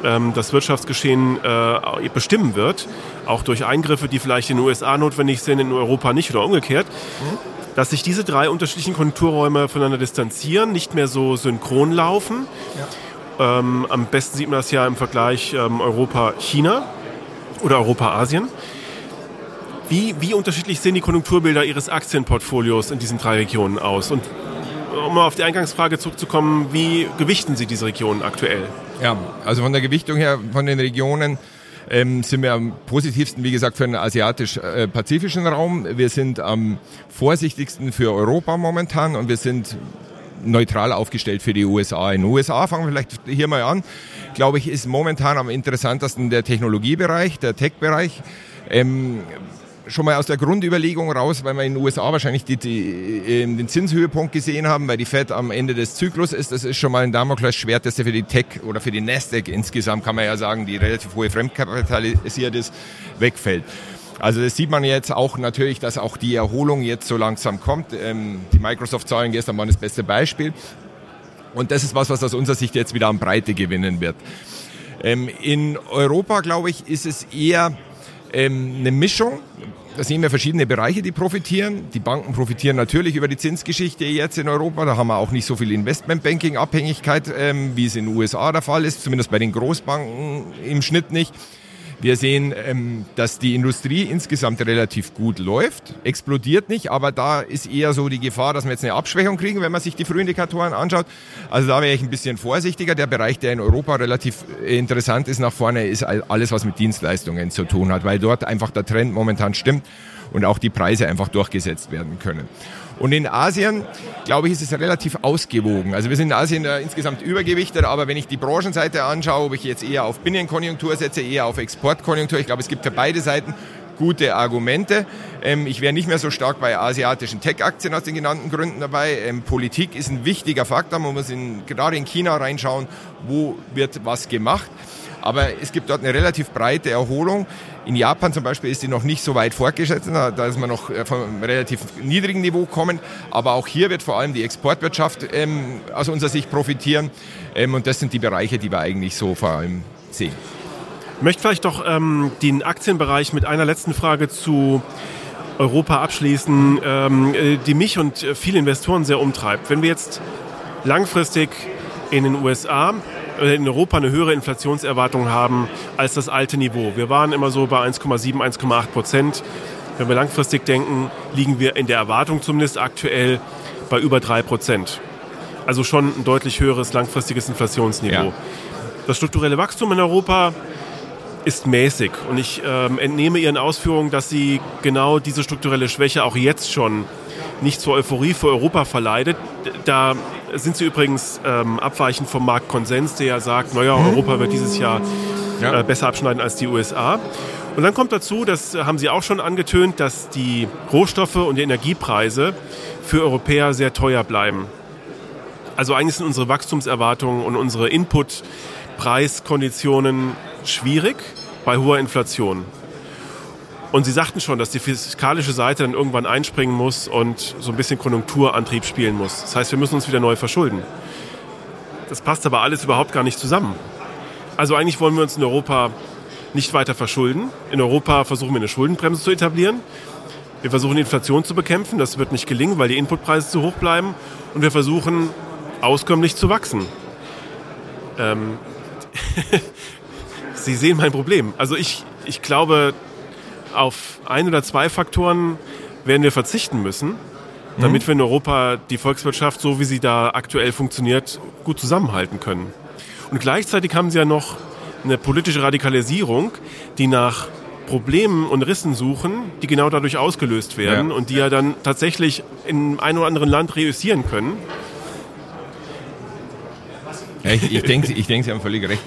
ähm, das Wirtschaftsgeschehen äh, bestimmen wird, auch durch Eingriffe, die vielleicht in den USA notwendig sind, in Europa nicht oder umgekehrt. Mhm dass sich diese drei unterschiedlichen Konjunkturräume voneinander distanzieren, nicht mehr so synchron laufen. Ja. Ähm, am besten sieht man das ja im Vergleich ähm, Europa-China oder Europa-Asien. Wie, wie unterschiedlich sehen die Konjunkturbilder Ihres Aktienportfolios in diesen drei Regionen aus? Und um mal auf die Eingangsfrage zurückzukommen, wie gewichten Sie diese Regionen aktuell? Ja, also von der Gewichtung her von den Regionen ähm, sind wir am positivsten, wie gesagt, für den asiatisch-pazifischen Raum. Wir sind am vorsichtigsten für Europa momentan und wir sind neutral aufgestellt für die USA. In den USA fangen wir vielleicht hier mal an. Glaube ich, ist momentan am interessantesten der Technologiebereich, der Tech-Bereich. Ähm, schon mal aus der Grundüberlegung raus, weil wir in den USA wahrscheinlich die, die, ähm, den Zinshöhepunkt gesehen haben, weil die Fed am Ende des Zyklus ist. Das ist schon mal ein Damoklesschwert, das ja für die Tech oder für die Nasdaq insgesamt, kann man ja sagen, die relativ hohe fremdkapitalisiert ist, wegfällt. Also das sieht man jetzt auch natürlich, dass auch die Erholung jetzt so langsam kommt. Ähm, die Microsoft-Zahlen gestern waren das beste Beispiel. Und das ist was, was aus unserer Sicht jetzt wieder an Breite gewinnen wird. Ähm, in Europa, glaube ich, ist es eher ähm, eine Mischung. Da sehen wir verschiedene Bereiche, die profitieren. Die Banken profitieren natürlich über die Zinsgeschichte jetzt in Europa. Da haben wir auch nicht so viel Investmentbanking-Abhängigkeit, ähm, wie es in den USA der Fall ist, zumindest bei den Großbanken im Schnitt nicht. Wir sehen, ähm, dass die Industrie insgesamt relativ gut läuft, explodiert nicht, aber da ist eher so die Gefahr, dass wir jetzt eine Abschwächung kriegen, wenn man sich die Frühindikatoren anschaut. Also da wäre ich ein bisschen vorsichtiger. Der Bereich, der in Europa relativ interessant ist nach vorne, ist alles, was mit Dienstleistungen zu tun hat, weil dort einfach der Trend momentan stimmt und auch die Preise einfach durchgesetzt werden können. Und in Asien, glaube ich, ist es relativ ausgewogen. Also wir sind in Asien insgesamt übergewichtet, aber wenn ich die Branchenseite anschaue, ob ich jetzt eher auf Binnenkonjunktur setze, eher auf Exportkonjunktur, ich glaube, es gibt für beide Seiten gute Argumente. Ähm, ich wäre nicht mehr so stark bei asiatischen Tech-Aktien aus den genannten Gründen dabei. Ähm, Politik ist ein wichtiger Faktor. Man muss in, gerade in China reinschauen, wo wird was gemacht. Aber es gibt dort eine relativ breite Erholung. In Japan zum Beispiel ist die noch nicht so weit fortgeschritten, da ist man noch äh, einem relativ niedrigen Niveau kommen. Aber auch hier wird vor allem die Exportwirtschaft ähm, aus unserer Sicht profitieren. Ähm, und das sind die Bereiche, die wir eigentlich so vor allem sehen. Ich möchte vielleicht doch ähm, den Aktienbereich mit einer letzten Frage zu Europa abschließen, ähm, äh, die mich und äh, viele Investoren sehr umtreibt. Wenn wir jetzt langfristig in den USA in Europa eine höhere Inflationserwartung haben als das alte Niveau. Wir waren immer so bei 1,7, 1,8 Prozent. Wenn wir langfristig denken, liegen wir in der Erwartung zumindest aktuell bei über drei Prozent. Also schon ein deutlich höheres langfristiges Inflationsniveau. Ja. Das strukturelle Wachstum in Europa ist mäßig. Und ich ähm, entnehme Ihren Ausführungen, dass Sie genau diese strukturelle Schwäche auch jetzt schon nicht zur Euphorie für Europa verleidet. Da sind Sie übrigens ähm, abweichend vom Marktkonsens, der ja sagt, naja, Europa wird dieses Jahr Ja. äh, besser abschneiden als die USA. Und dann kommt dazu, das haben Sie auch schon angetönt, dass die Rohstoffe und die Energiepreise für Europäer sehr teuer bleiben. Also eigentlich sind unsere Wachstumserwartungen und unsere Input-Preiskonditionen schwierig bei hoher Inflation. Und Sie sagten schon, dass die fiskalische Seite dann irgendwann einspringen muss und so ein bisschen Konjunkturantrieb spielen muss. Das heißt, wir müssen uns wieder neu verschulden. Das passt aber alles überhaupt gar nicht zusammen. Also eigentlich wollen wir uns in Europa nicht weiter verschulden. In Europa versuchen wir eine Schuldenbremse zu etablieren. Wir versuchen die Inflation zu bekämpfen. Das wird nicht gelingen, weil die Inputpreise zu hoch bleiben. Und wir versuchen auskömmlich zu wachsen. Ähm, Sie sehen mein Problem. Also ich, ich glaube, auf ein oder zwei Faktoren werden wir verzichten müssen, damit wir in Europa die Volkswirtschaft, so wie sie da aktuell funktioniert, gut zusammenhalten können. Und gleichzeitig haben sie ja noch eine politische Radikalisierung, die nach Problemen und Rissen suchen, die genau dadurch ausgelöst werden Ja. und die ja dann tatsächlich in einem oder anderen Land reüssieren können. Ja, ich, ich denke, ich denk, Sie haben völlig recht.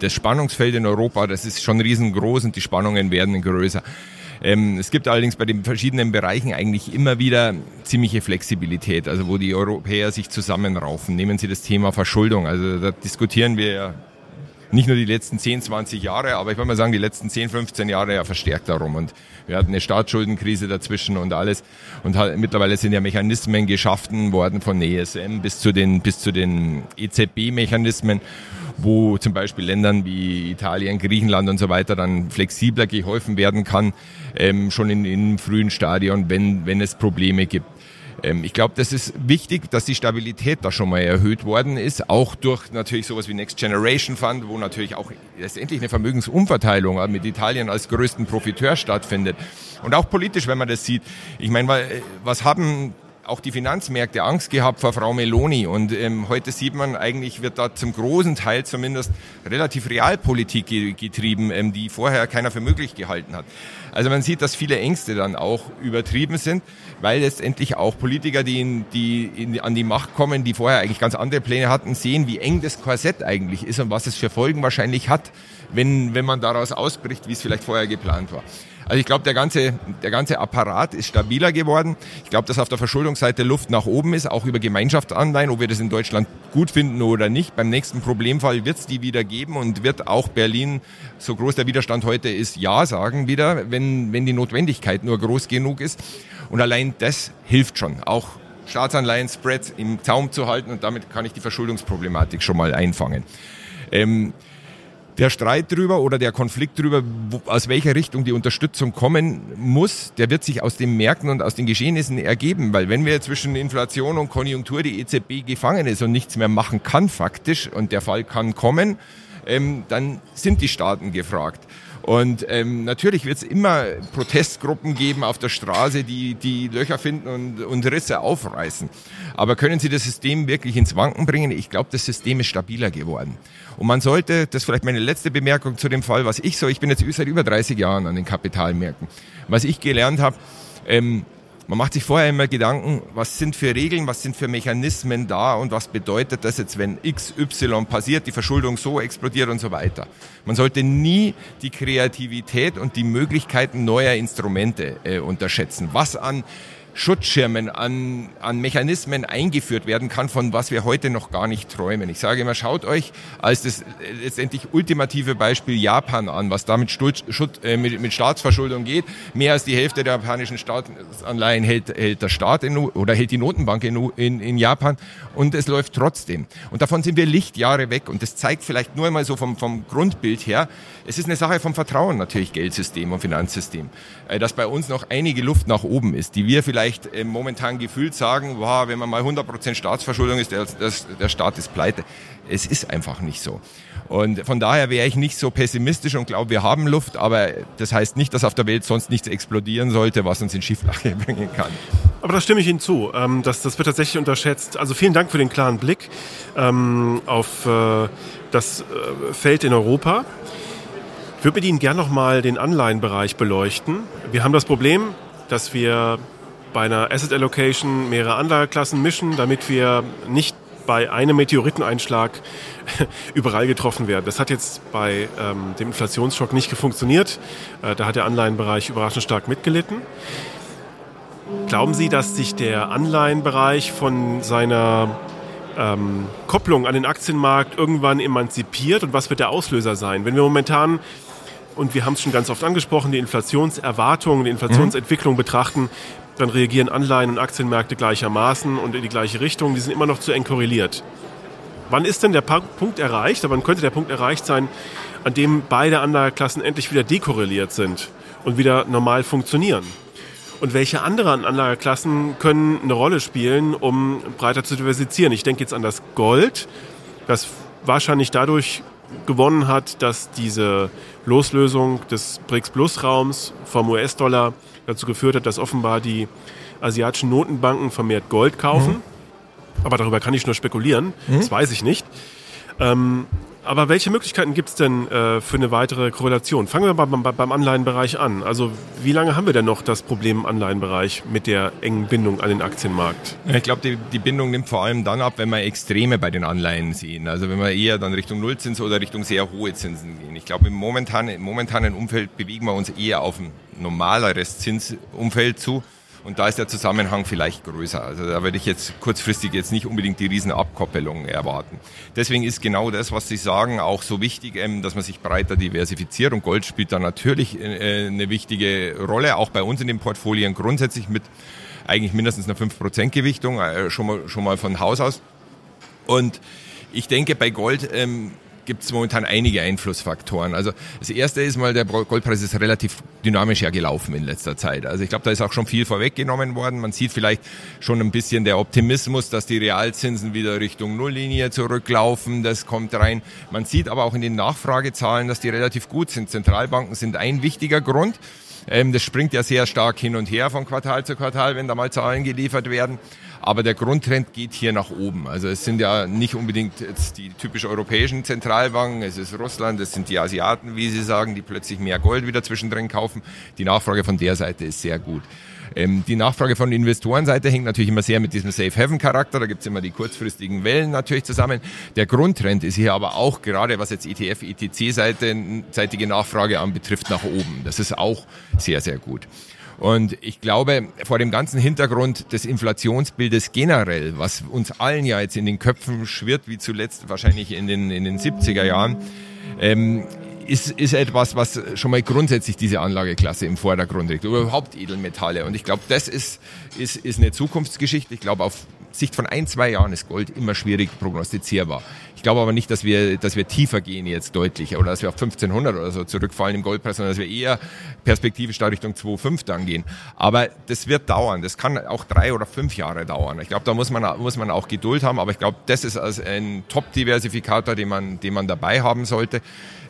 Das Spannungsfeld in Europa, das ist schon riesengroß und die Spannungen werden größer. Ähm, es gibt allerdings bei den verschiedenen Bereichen eigentlich immer wieder ziemliche Flexibilität, also wo die Europäer sich zusammenraufen. Nehmen Sie das Thema Verschuldung. Also da diskutieren wir ja nicht nur die letzten 10, 20 Jahre, aber ich würde mal sagen, die letzten 10, 15 Jahre ja verstärkt darum. Und wir hatten eine Staatsschuldenkrise dazwischen und alles. Und halt, mittlerweile sind ja Mechanismen geschaffen worden von ESM bis zu den, bis zu den EZB-Mechanismen, wo zum Beispiel Ländern wie Italien, Griechenland und so weiter dann flexibler geholfen werden kann, ähm, schon in, in frühen Stadion, wenn, wenn es Probleme gibt. Ähm, ich glaube, das ist wichtig, dass die Stabilität da schon mal erhöht worden ist, auch durch natürlich sowas wie Next Generation Fund, wo natürlich auch letztendlich eine Vermögensumverteilung mit Italien als größten Profiteur stattfindet. Und auch politisch, wenn man das sieht. Ich meine, äh, was haben auch die Finanzmärkte Angst gehabt vor Frau Meloni. Und ähm, heute sieht man, eigentlich wird da zum großen Teil zumindest relativ Realpolitik ge getrieben, ähm, die vorher keiner für möglich gehalten hat. Also man sieht, dass viele Ängste dann auch übertrieben sind, weil letztendlich auch Politiker, die, in, die in, an die Macht kommen, die vorher eigentlich ganz andere Pläne hatten, sehen, wie eng das Korsett eigentlich ist und was es für Folgen wahrscheinlich hat, wenn, wenn man daraus ausbricht, wie es vielleicht vorher geplant war. Also ich glaube, der ganze, der ganze Apparat ist stabiler geworden. Ich glaube, dass auf der Verschuldungsseite Luft nach oben ist, auch über Gemeinschaftsanleihen, ob wir das in Deutschland gut finden oder nicht. Beim nächsten Problemfall wird es die wieder geben und wird auch Berlin, so groß der Widerstand heute ist, Ja sagen wieder, wenn, wenn die Notwendigkeit nur groß genug ist. Und allein das hilft schon. Auch Staatsanleihen-Spreads im Zaum zu halten und damit kann ich die Verschuldungsproblematik schon mal einfangen. Ähm, der Streit drüber oder der Konflikt drüber, wo, aus welcher Richtung die Unterstützung kommen muss, der wird sich aus den Märkten und aus den Geschehnissen ergeben. Weil wenn wir zwischen Inflation und Konjunktur die EZB gefangen ist und nichts mehr machen kann faktisch, und der Fall kann kommen, ähm, dann sind die Staaten gefragt. Und ähm, natürlich wird es immer Protestgruppen geben auf der Straße, die, die Löcher finden und, und Risse aufreißen. Aber können sie das System wirklich ins Wanken bringen? Ich glaube, das System ist stabiler geworden. Und man sollte, das ist vielleicht meine letzte Bemerkung zu dem Fall, was ich so, ich bin jetzt seit über 30 Jahren an den Kapitalmärkten. Was ich gelernt habe, ähm, man macht sich vorher immer Gedanken, was sind für Regeln, was sind für Mechanismen da und was bedeutet das jetzt, wenn X, Y passiert, die Verschuldung so explodiert und so weiter. Man sollte nie die Kreativität und die Möglichkeiten neuer Instrumente äh, unterschätzen. Was an Schutzschirmen, an, an Mechanismen eingeführt werden kann, von was wir heute noch gar nicht träumen. Ich sage immer, schaut euch als das letztendlich ultimative Beispiel Japan an, was da mit, Stutz, Schutz, äh, mit, mit Staatsverschuldung geht. Mehr als die Hälfte der japanischen Staatsanleihen hält, hält der Staat in, oder hält die Notenbank in, in, in Japan und es läuft trotzdem. Und davon sind wir Lichtjahre weg und das zeigt vielleicht nur einmal so vom, vom Grundbild her, es ist eine Sache vom Vertrauen natürlich, Geldsystem und Finanzsystem, äh, dass bei uns noch einige Luft nach oben ist, die wir vielleicht äh, momentan gefühlt sagen, wow, wenn man mal 100% Staatsverschuldung ist, der, der Staat ist pleite. Es ist einfach nicht so. Und von daher wäre ich nicht so pessimistisch und glaube, wir haben Luft, aber das heißt nicht, dass auf der Welt sonst nichts explodieren sollte, was uns in Schieflage bringen kann. Aber da stimme ich Ihnen zu. Ähm, das, das wird tatsächlich unterschätzt. Also vielen Dank für den klaren Blick ähm, auf äh, das äh, Feld in Europa. Ich würde mit Ihnen gerne nochmal den Anleihenbereich beleuchten. Wir haben das Problem, dass wir bei einer Asset Allocation mehrere Anlageklassen mischen, damit wir nicht bei einem Meteoriteneinschlag überall getroffen werden. Das hat jetzt bei ähm, dem Inflationsschock nicht funktioniert. Äh, da hat der Anleihenbereich überraschend stark mitgelitten. Glauben Sie, dass sich der Anleihenbereich von seiner ähm, Kopplung an den Aktienmarkt irgendwann emanzipiert und was wird der Auslöser sein? Wenn wir momentan und wir haben es schon ganz oft angesprochen, die Inflationserwartungen, die Inflationsentwicklung mhm. betrachten, dann reagieren Anleihen und Aktienmärkte gleichermaßen und in die gleiche Richtung. Die sind immer noch zu eng korreliert. Wann ist denn der Punkt erreicht, aber wann könnte der Punkt erreicht sein, an dem beide Anlageklassen endlich wieder dekorreliert sind und wieder normal funktionieren? Und welche anderen Anlageklassen können eine Rolle spielen, um breiter zu diversifizieren? Ich denke jetzt an das Gold, das wahrscheinlich dadurch gewonnen hat, dass diese Loslösung des BRICS-Plus-Raums vom US-Dollar dazu geführt hat, dass offenbar die asiatischen Notenbanken vermehrt Gold kaufen. Mhm. Aber darüber kann ich nur spekulieren. Mhm. Das weiß ich nicht. Ähm, aber welche Möglichkeiten gibt es denn äh, für eine weitere Korrelation? Fangen wir mal beim, Anleihenbereich an. Also wie lange haben wir denn noch das Problem im Anleihenbereich mit der engen Bindung an den Aktienmarkt? Ich glaube, die, die, Bindung nimmt vor allem dann ab, wenn wir Extreme bei den Anleihen sehen. Also wenn wir eher dann Richtung Nullzins oder Richtung sehr hohe Zinsen gehen. Ich glaube, im momentanen, im momentanen Umfeld bewegen wir uns eher auf ein normaleres Zinsumfeld zu. Und da ist der Zusammenhang vielleicht größer. Also da würde ich jetzt kurzfristig jetzt nicht unbedingt die Riesenabkoppelung erwarten. Deswegen ist genau das, was Sie sagen, auch so wichtig, ähm, dass man sich breiter diversifiziert. Und Gold spielt da natürlich äh, eine wichtige Rolle, auch bei uns in den Portfolien grundsätzlich mit eigentlich mindestens einer 5% Gewichtung, äh, schon mal, schon mal von Haus aus. Und ich denke, bei Gold ähm, gibt es momentan einige Einflussfaktoren. Also das erste ist mal, der Goldpreis ist relativ dynamisch ja gelaufen in letzter Zeit. Also ich glaube, da ist auch schon viel vorweggenommen worden. Man sieht vielleicht schon ein bisschen der Optimismus, dass die Realzinsen wieder Richtung Nulllinie zurücklaufen. Das kommt rein. Man sieht aber auch in den Nachfragezahlen, dass die relativ gut sind. Zentralbanken sind ein wichtiger Grund. Ähm, das springt ja sehr stark hin und her von Quartal zu Quartal, wenn da mal Zahlen geliefert werden. Aber der Grundtrend geht hier nach oben. Also es sind ja nicht unbedingt jetzt die typisch europäischen Zentralbanken, es ist Russland, es sind die Asiaten, wie Sie sagen, die plötzlich mehr Gold wieder zwischendrin kaufen. Die Nachfrage von der Seite ist sehr gut. Ähm, die Nachfrage von Investorenseite hängt natürlich immer sehr mit diesem Safe-Haven-Charakter. Da gibt's immer die kurzfristigen Wellen natürlich zusammen. Der Grundtrend ist hier aber auch gerade, was jetzt ETF, ETC-seitige Nachfrage anbetrifft, nach oben. Das ist auch sehr, sehr gut. Und ich glaube, vor dem ganzen Hintergrund des Inflationsbildes generell, was uns allen ja jetzt in den Köpfen schwirrt, wie zuletzt wahrscheinlich in den, in den 70er Jahren, ähm, ist, ist etwas, was schon mal grundsätzlich diese Anlageklasse im Vordergrund liegt. Überhaupt Edelmetalle. Und ich glaube, das ist, ist, ist eine Zukunftsgeschichte. Ich glaube, auf Sicht von ein, zwei Jahren ist Gold immer schwierig prognostizierbar. Ich glaube aber nicht, dass wir, dass wir tiefer gehen jetzt deutlich oder dass wir auf 1500 oder so zurückfallen im Goldpreis, sondern dass wir eher perspektivisch da Richtung 2,5 dann gehen. Aber das wird dauern. Das kann auch drei oder fünf Jahre dauern. Ich glaube, da muss man, muss man auch Geduld haben. Aber ich glaube, das ist als ein Top-Diversifikator, den man, den man dabei haben sollte.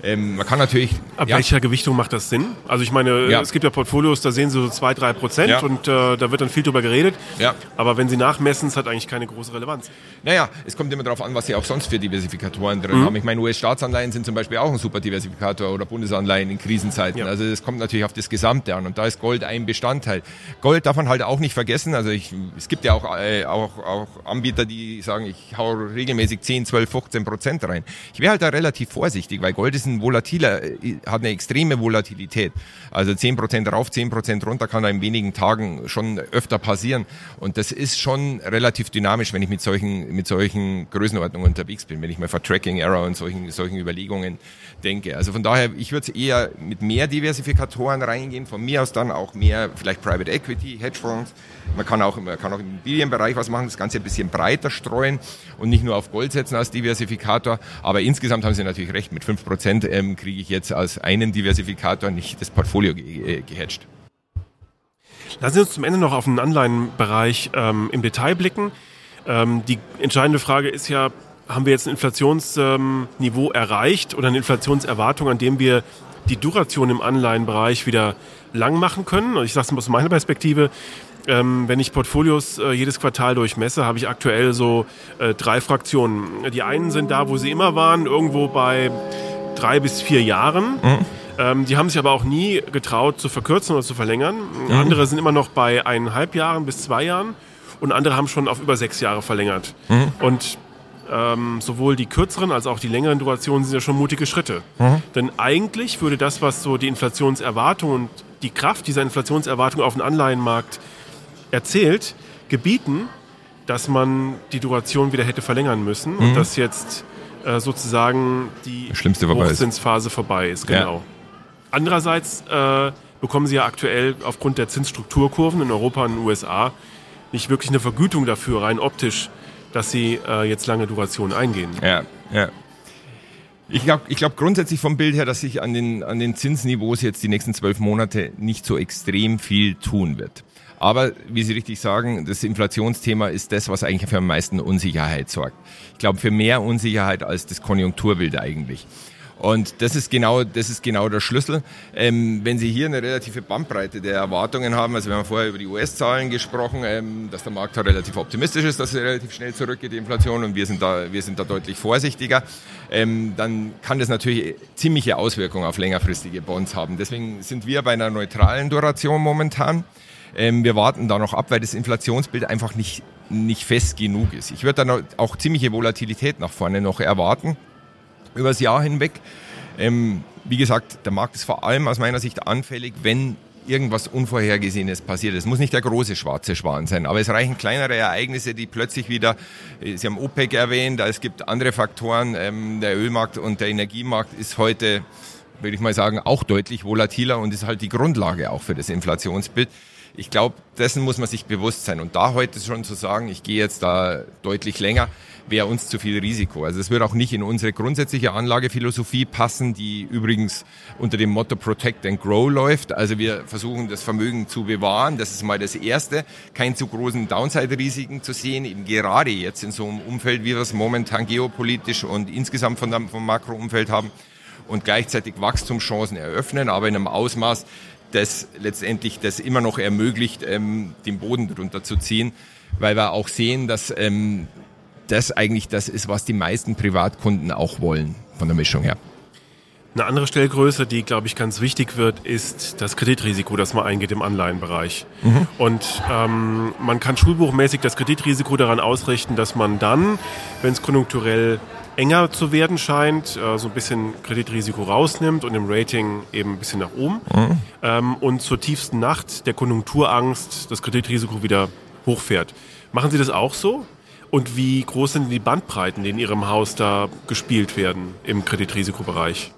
Ähm, man kann natürlich. Ab ja. welcher Gewichtung macht das Sinn? Also ich meine, ja. es gibt ja Portfolios, da sehen Sie so zwei, drei Prozent ja. und äh, da wird dann viel drüber geredet. Ja. Aber wenn Sie nachmessen, es hat eigentlich keine große Relevanz. Naja, es kommt immer darauf an, was Sie auch sonst für Diversifikatoren drin mhm. haben. Ich meine, US-Staatsanleihen sind zum Beispiel auch ein super Diversifikator oder Bundesanleihen in Krisenzeiten. Also es kommt natürlich auf das Gesamte an und da ist Gold ein Bestandteil. Gold darf man halt auch nicht vergessen. Also ich, es gibt ja auch, äh, auch, auch Anbieter, die sagen, ich hau regelmäßig 10, 12, 15 Prozent rein. Ich wäre halt da relativ vorsichtig, weil Gold ist ein volatiler, hat eine extreme Volatilität. Also 10% rauf, 10% runter kann da in wenigen Tagen schon öfter passieren. Und das ist schon relativ dynamisch, wenn ich mit solchen, mit solchen Größenordnungen unterwegs bin, wenn ich mal vor Tracking Error und solchen, solchen Überlegungen denke. Also von daher, ich würde eher mit mehr Diversifikatoren reingehen, von mir aus dann auch mehr vielleicht Private Equity, Hedgefonds. Man kann auch, man kann auch im Immobilienbereich was machen, das Ganze ein bisschen breiter streuen und nicht nur auf Gold setzen als Diversifikator. Aber insgesamt haben Sie natürlich recht, mit 5% ähm, kriege ich jetzt als einen Diversifikator nicht das Portfolio ge äh, gehatcht. Lassen Sie uns zum Ende noch auf den Anleihenbereich ähm, im Detail blicken. Ähm, die entscheidende Frage ist ja, haben wir jetzt ein Inflationsniveau ähm, erreicht oder eine Inflationserwartung, an dem wir die Duration im Anleihenbereich wieder lang machen können? Und ich sage es aus meiner Perspektive, ähm, wenn ich Portfolios äh, jedes Quartal durchmesse, habe ich aktuell so äh, drei Fraktionen. Die einen sind da, wo sie immer waren, irgendwo bei drei bis vier Jahren. Mhm. Ähm, die haben sich aber auch nie getraut zu verkürzen oder zu verlängern. Mhm. Andere sind immer noch bei eineinhalb Jahren bis zwei Jahren und andere haben schon auf über sechs Jahre verlängert. Mhm. Und ähm, sowohl die kürzeren als auch die längeren Durationen sind ja schon mutige Schritte. Mhm. Denn eigentlich würde das, was so die Inflationserwartung und die Kraft dieser Inflationserwartung auf den Anleihenmarkt erzählt, gebieten, dass man die Duration wieder hätte verlängern müssen mhm. und dass jetzt äh, sozusagen die Schlimmste Hochzinsphase vorbei ist. Genau. Ja. Andererseits äh, bekommen sie ja aktuell aufgrund der Zinsstrukturkurven in Europa und in den USA nicht wirklich eine Vergütung dafür, rein optisch, dass sie äh, jetzt lange Durationen eingehen. Ja, ja. Ich glaube ich glaub grundsätzlich vom Bild her, dass sich an den, an den Zinsniveaus jetzt die nächsten zwölf Monate nicht so extrem viel tun wird. Aber wie Sie richtig sagen, das Inflationsthema ist das, was eigentlich für am meisten Unsicherheit sorgt. Ich glaube, für mehr Unsicherheit als das Konjunkturbild eigentlich. Und das ist genau, das ist genau der Schlüssel. Ähm, wenn Sie hier eine relative Bandbreite der Erwartungen haben, also wir haben vorher über die US-Zahlen gesprochen, ähm, dass der Markt da relativ optimistisch ist, dass es relativ schnell zurückgeht, die Inflation, und wir sind da, wir sind da deutlich vorsichtiger, ähm, dann kann das natürlich ziemliche Auswirkungen auf längerfristige Bonds haben. Deswegen sind wir bei einer neutralen Duration momentan. Ähm, wir warten da noch ab, weil das Inflationsbild einfach nicht, nicht fest genug ist. Ich würde dann auch ziemliche Volatilität nach vorne noch erwarten über das Jahr hinweg. Ähm, wie gesagt, der Markt ist vor allem aus meiner Sicht anfällig, wenn irgendwas Unvorhergesehenes passiert. Es muss nicht der große schwarze Schwan sein, aber es reichen kleinere Ereignisse, die plötzlich wieder, äh, Sie haben OPEC erwähnt, es gibt andere Faktoren, ähm, der Ölmarkt und der Energiemarkt ist heute, würde ich mal sagen, auch deutlich volatiler und ist halt die Grundlage auch für das Inflationsbild. Ich glaube, dessen muss man sich bewusst sein. Und da heute schon zu sagen, ich gehe jetzt da deutlich länger, wäre uns zu viel Risiko. Also es würde auch nicht in unsere grundsätzliche Anlagephilosophie passen, die übrigens unter dem Motto Protect and Grow läuft. Also wir versuchen das Vermögen zu bewahren. Das ist mal das Erste. Keine zu großen Downside-Risiken zu sehen, eben gerade jetzt in so einem Umfeld, wie wir es momentan geopolitisch und insgesamt vom Makroumfeld haben und gleichzeitig Wachstumschancen eröffnen, aber in einem Ausmaß, das letztendlich das immer noch ermöglicht, ähm, den Boden drunter zu ziehen, weil wir auch sehen, dass ähm, das eigentlich das ist, was die meisten Privatkunden auch wollen von der Mischung her. Eine andere Stellgröße, die, glaube ich, ganz wichtig wird, ist das Kreditrisiko, das man eingeht im Anleihenbereich. Mhm. Und ähm, man kann schulbuchmäßig das Kreditrisiko daran ausrichten, dass man dann, wenn es konjunkturell enger zu werden scheint, äh, so ein bisschen Kreditrisiko rausnimmt und im Rating eben ein bisschen nach oben. Mhm. Ähm, und zur tiefsten Nacht der Konjunkturangst das Kreditrisiko wieder hochfährt. Machen Sie das auch so? Und wie groß sind die Bandbreiten, die in Ihrem Haus da gespielt werden im Kreditrisikobereich?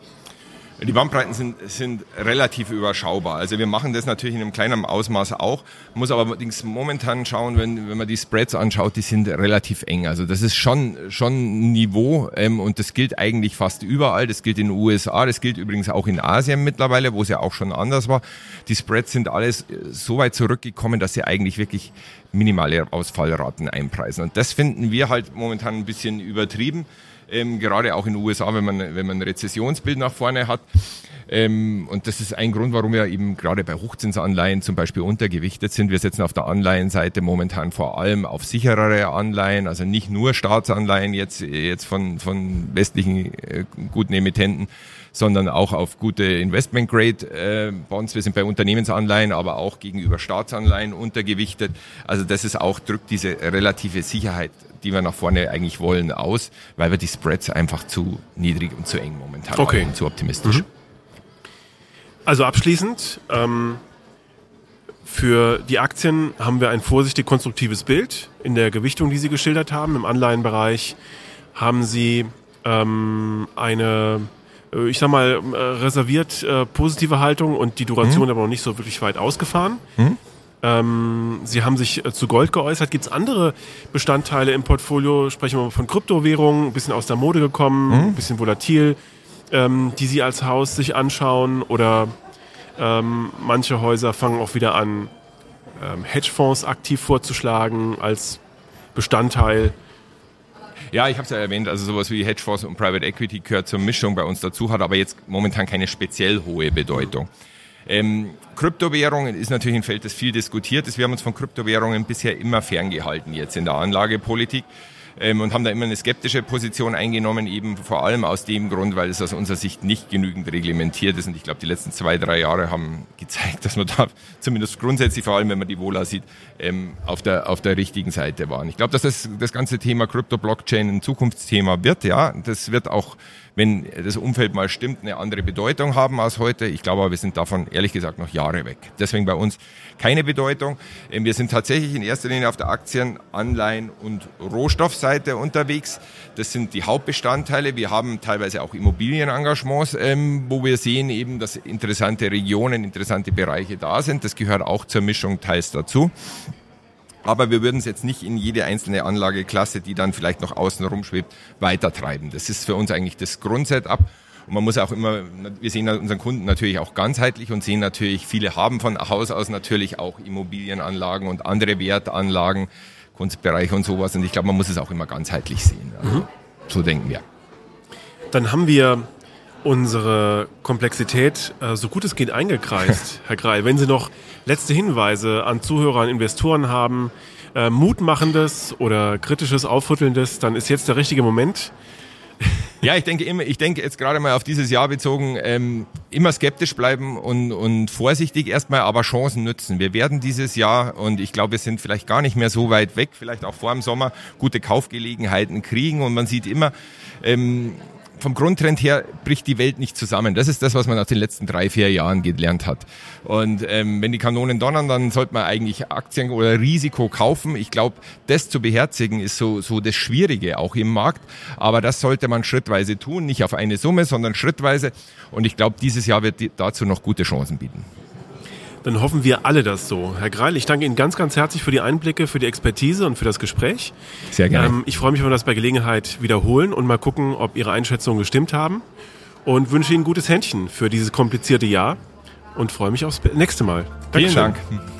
Die Bandbreiten sind, sind relativ überschaubar. Also wir machen das natürlich in einem kleinen Ausmaß auch, muss aber allerdings momentan schauen, wenn, wenn man die Spreads anschaut, die sind relativ eng. Also das ist schon, schon ein Niveau ähm, und das gilt eigentlich fast überall. Das gilt in den USA, das gilt übrigens auch in Asien mittlerweile, wo es ja auch schon anders war. Die Spreads sind alles so weit zurückgekommen, dass sie eigentlich wirklich minimale Ausfallraten einpreisen. Und das finden wir halt momentan ein bisschen übertrieben ähm, gerade auch in den USA, wenn man, wenn man ein Rezessionsbild nach vorne hat. Ähm, und das ist ein Grund, warum wir eben gerade bei Hochzinsanleihen zum Beispiel untergewichtet sind. Wir setzen auf der Anleihenseite momentan vor allem auf sicherere Anleihen, also nicht nur Staatsanleihen jetzt, jetzt von, von westlichen äh, guten Emittenten, sondern auch auf gute Investment-Grade-Bonds. Äh, wir sind bei Unternehmensanleihen, aber auch gegenüber Staatsanleihen untergewichtet. Also das ist auch, drückt diese relative Sicherheit die wir nach vorne eigentlich wollen, aus, weil wir die Spreads einfach zu niedrig und zu eng momentan okay. haben, zu optimistisch. Mhm. Also abschließend, ähm, für die Aktien haben wir ein vorsichtig konstruktives Bild in der Gewichtung, die Sie geschildert haben. Im Anleihenbereich haben Sie ähm, eine, ich sag mal, äh, reserviert äh, positive Haltung und die Duration mhm. aber noch nicht so wirklich weit ausgefahren. Mhm. Ähm, Sie haben sich äh, zu Gold geäußert. Gibt es andere Bestandteile im Portfolio? Sprechen wir mal von Kryptowährungen, ein bisschen aus der Mode gekommen, mhm. ein bisschen volatil, ähm, die Sie als Haus sich anschauen oder ähm, manche Häuser fangen auch wieder an, ähm, Hedgefonds aktiv vorzuschlagen als Bestandteil. Ja, ich habe es ja erwähnt, also sowas wie Hedgefonds und Private Equity gehört zur Mischung bei uns dazu, hat aber jetzt momentan keine speziell hohe Bedeutung. Ähm, Kryptowährungen ist natürlich ein Feld, das viel diskutiert ist. Wir haben uns von Kryptowährungen bisher immer ferngehalten jetzt in der Anlagepolitik ähm, und haben da immer eine skeptische Position eingenommen, eben vor allem aus dem Grund, weil es aus unserer Sicht nicht genügend reglementiert ist. Und ich glaube, die letzten zwei, drei Jahre haben gezeigt, dass man da zumindest grundsätzlich, vor allem wenn man die Vola sieht, ähm, auf, der, auf der richtigen Seite waren. Ich glaube, dass das, das ganze Thema Krypto-Blockchain ein Zukunftsthema wird. Ja, das wird auch wenn das Umfeld mal stimmt, eine andere Bedeutung haben als heute. Ich glaube aber, wir sind davon ehrlich gesagt noch Jahre weg. Deswegen bei uns keine Bedeutung. Ähm, wir sind tatsächlich in erster Linie auf der Aktien-, Anleihen- und Rohstoffseite unterwegs. Das sind die Hauptbestandteile. Wir haben teilweise auch Immobilienengagements, ähm, wo wir sehen eben, dass interessante Regionen, interessante Bereiche da sind. Das gehört auch zur Mischung teils dazu. Aber wir würden es jetzt nicht in jede einzelne Anlageklasse, die dann vielleicht noch außen rumschwebt, weitertreiben. Das ist für uns eigentlich das Grundsetup. Und man muss auch immer, wir sehen unseren Kunden natürlich auch ganzheitlich und sehen natürlich, viele haben von Haus aus natürlich auch Immobilienanlagen und andere Wertanlagen, Kunstbereiche und sowas. Und ich glaube, man muss es auch immer ganzheitlich sehen. Also, mhm. So denken wir. Dann haben wir unsere Komplexität äh, so gut es geht eingekreist, Herr Greil. Wenn Sie noch letzte Hinweise an Zuhörer und Investoren haben, äh, Mutmachendes oder kritisches, Aufrüttelndes, dann ist jetzt der richtige Moment. Ja, ich denke immer, ich denke jetzt gerade mal auf dieses Jahr bezogen, ähm, immer skeptisch bleiben und, und vorsichtig erstmal, aber Chancen nützen. Wir werden dieses Jahr, und ich glaube, wir sind vielleicht gar nicht mehr so weit weg, vielleicht auch vor dem Sommer, gute Kaufgelegenheiten kriegen und man sieht immer, ähm, vom Grundtrend her bricht die Welt nicht zusammen. Das ist das, was man nach den letzten drei, vier Jahren gelernt hat. Und ähm, wenn die Kanonen donnern, dann sollte man eigentlich Aktien oder Risiko kaufen. Ich glaube, das zu beherzigen ist so, so das Schwierige auch im Markt. Aber das sollte man schrittweise tun, nicht auf eine Summe, sondern schrittweise. Und ich glaube, dieses Jahr wird dazu noch gute Chancen bieten. Dann hoffen wir alle das so. Herr Greil, ich danke Ihnen ganz, ganz herzlich für die Einblicke, für die Expertise und für das Gespräch. Sehr gerne. Ähm, ich freue mich, wenn wir das bei Gelegenheit wiederholen und mal gucken, ob Ihre Einschätzungen gestimmt haben. Und wünsche Ihnen ein gutes Händchen für dieses komplizierte Jahr und freue mich aufs nächste Mal. Dankeschön. Vielen Dank.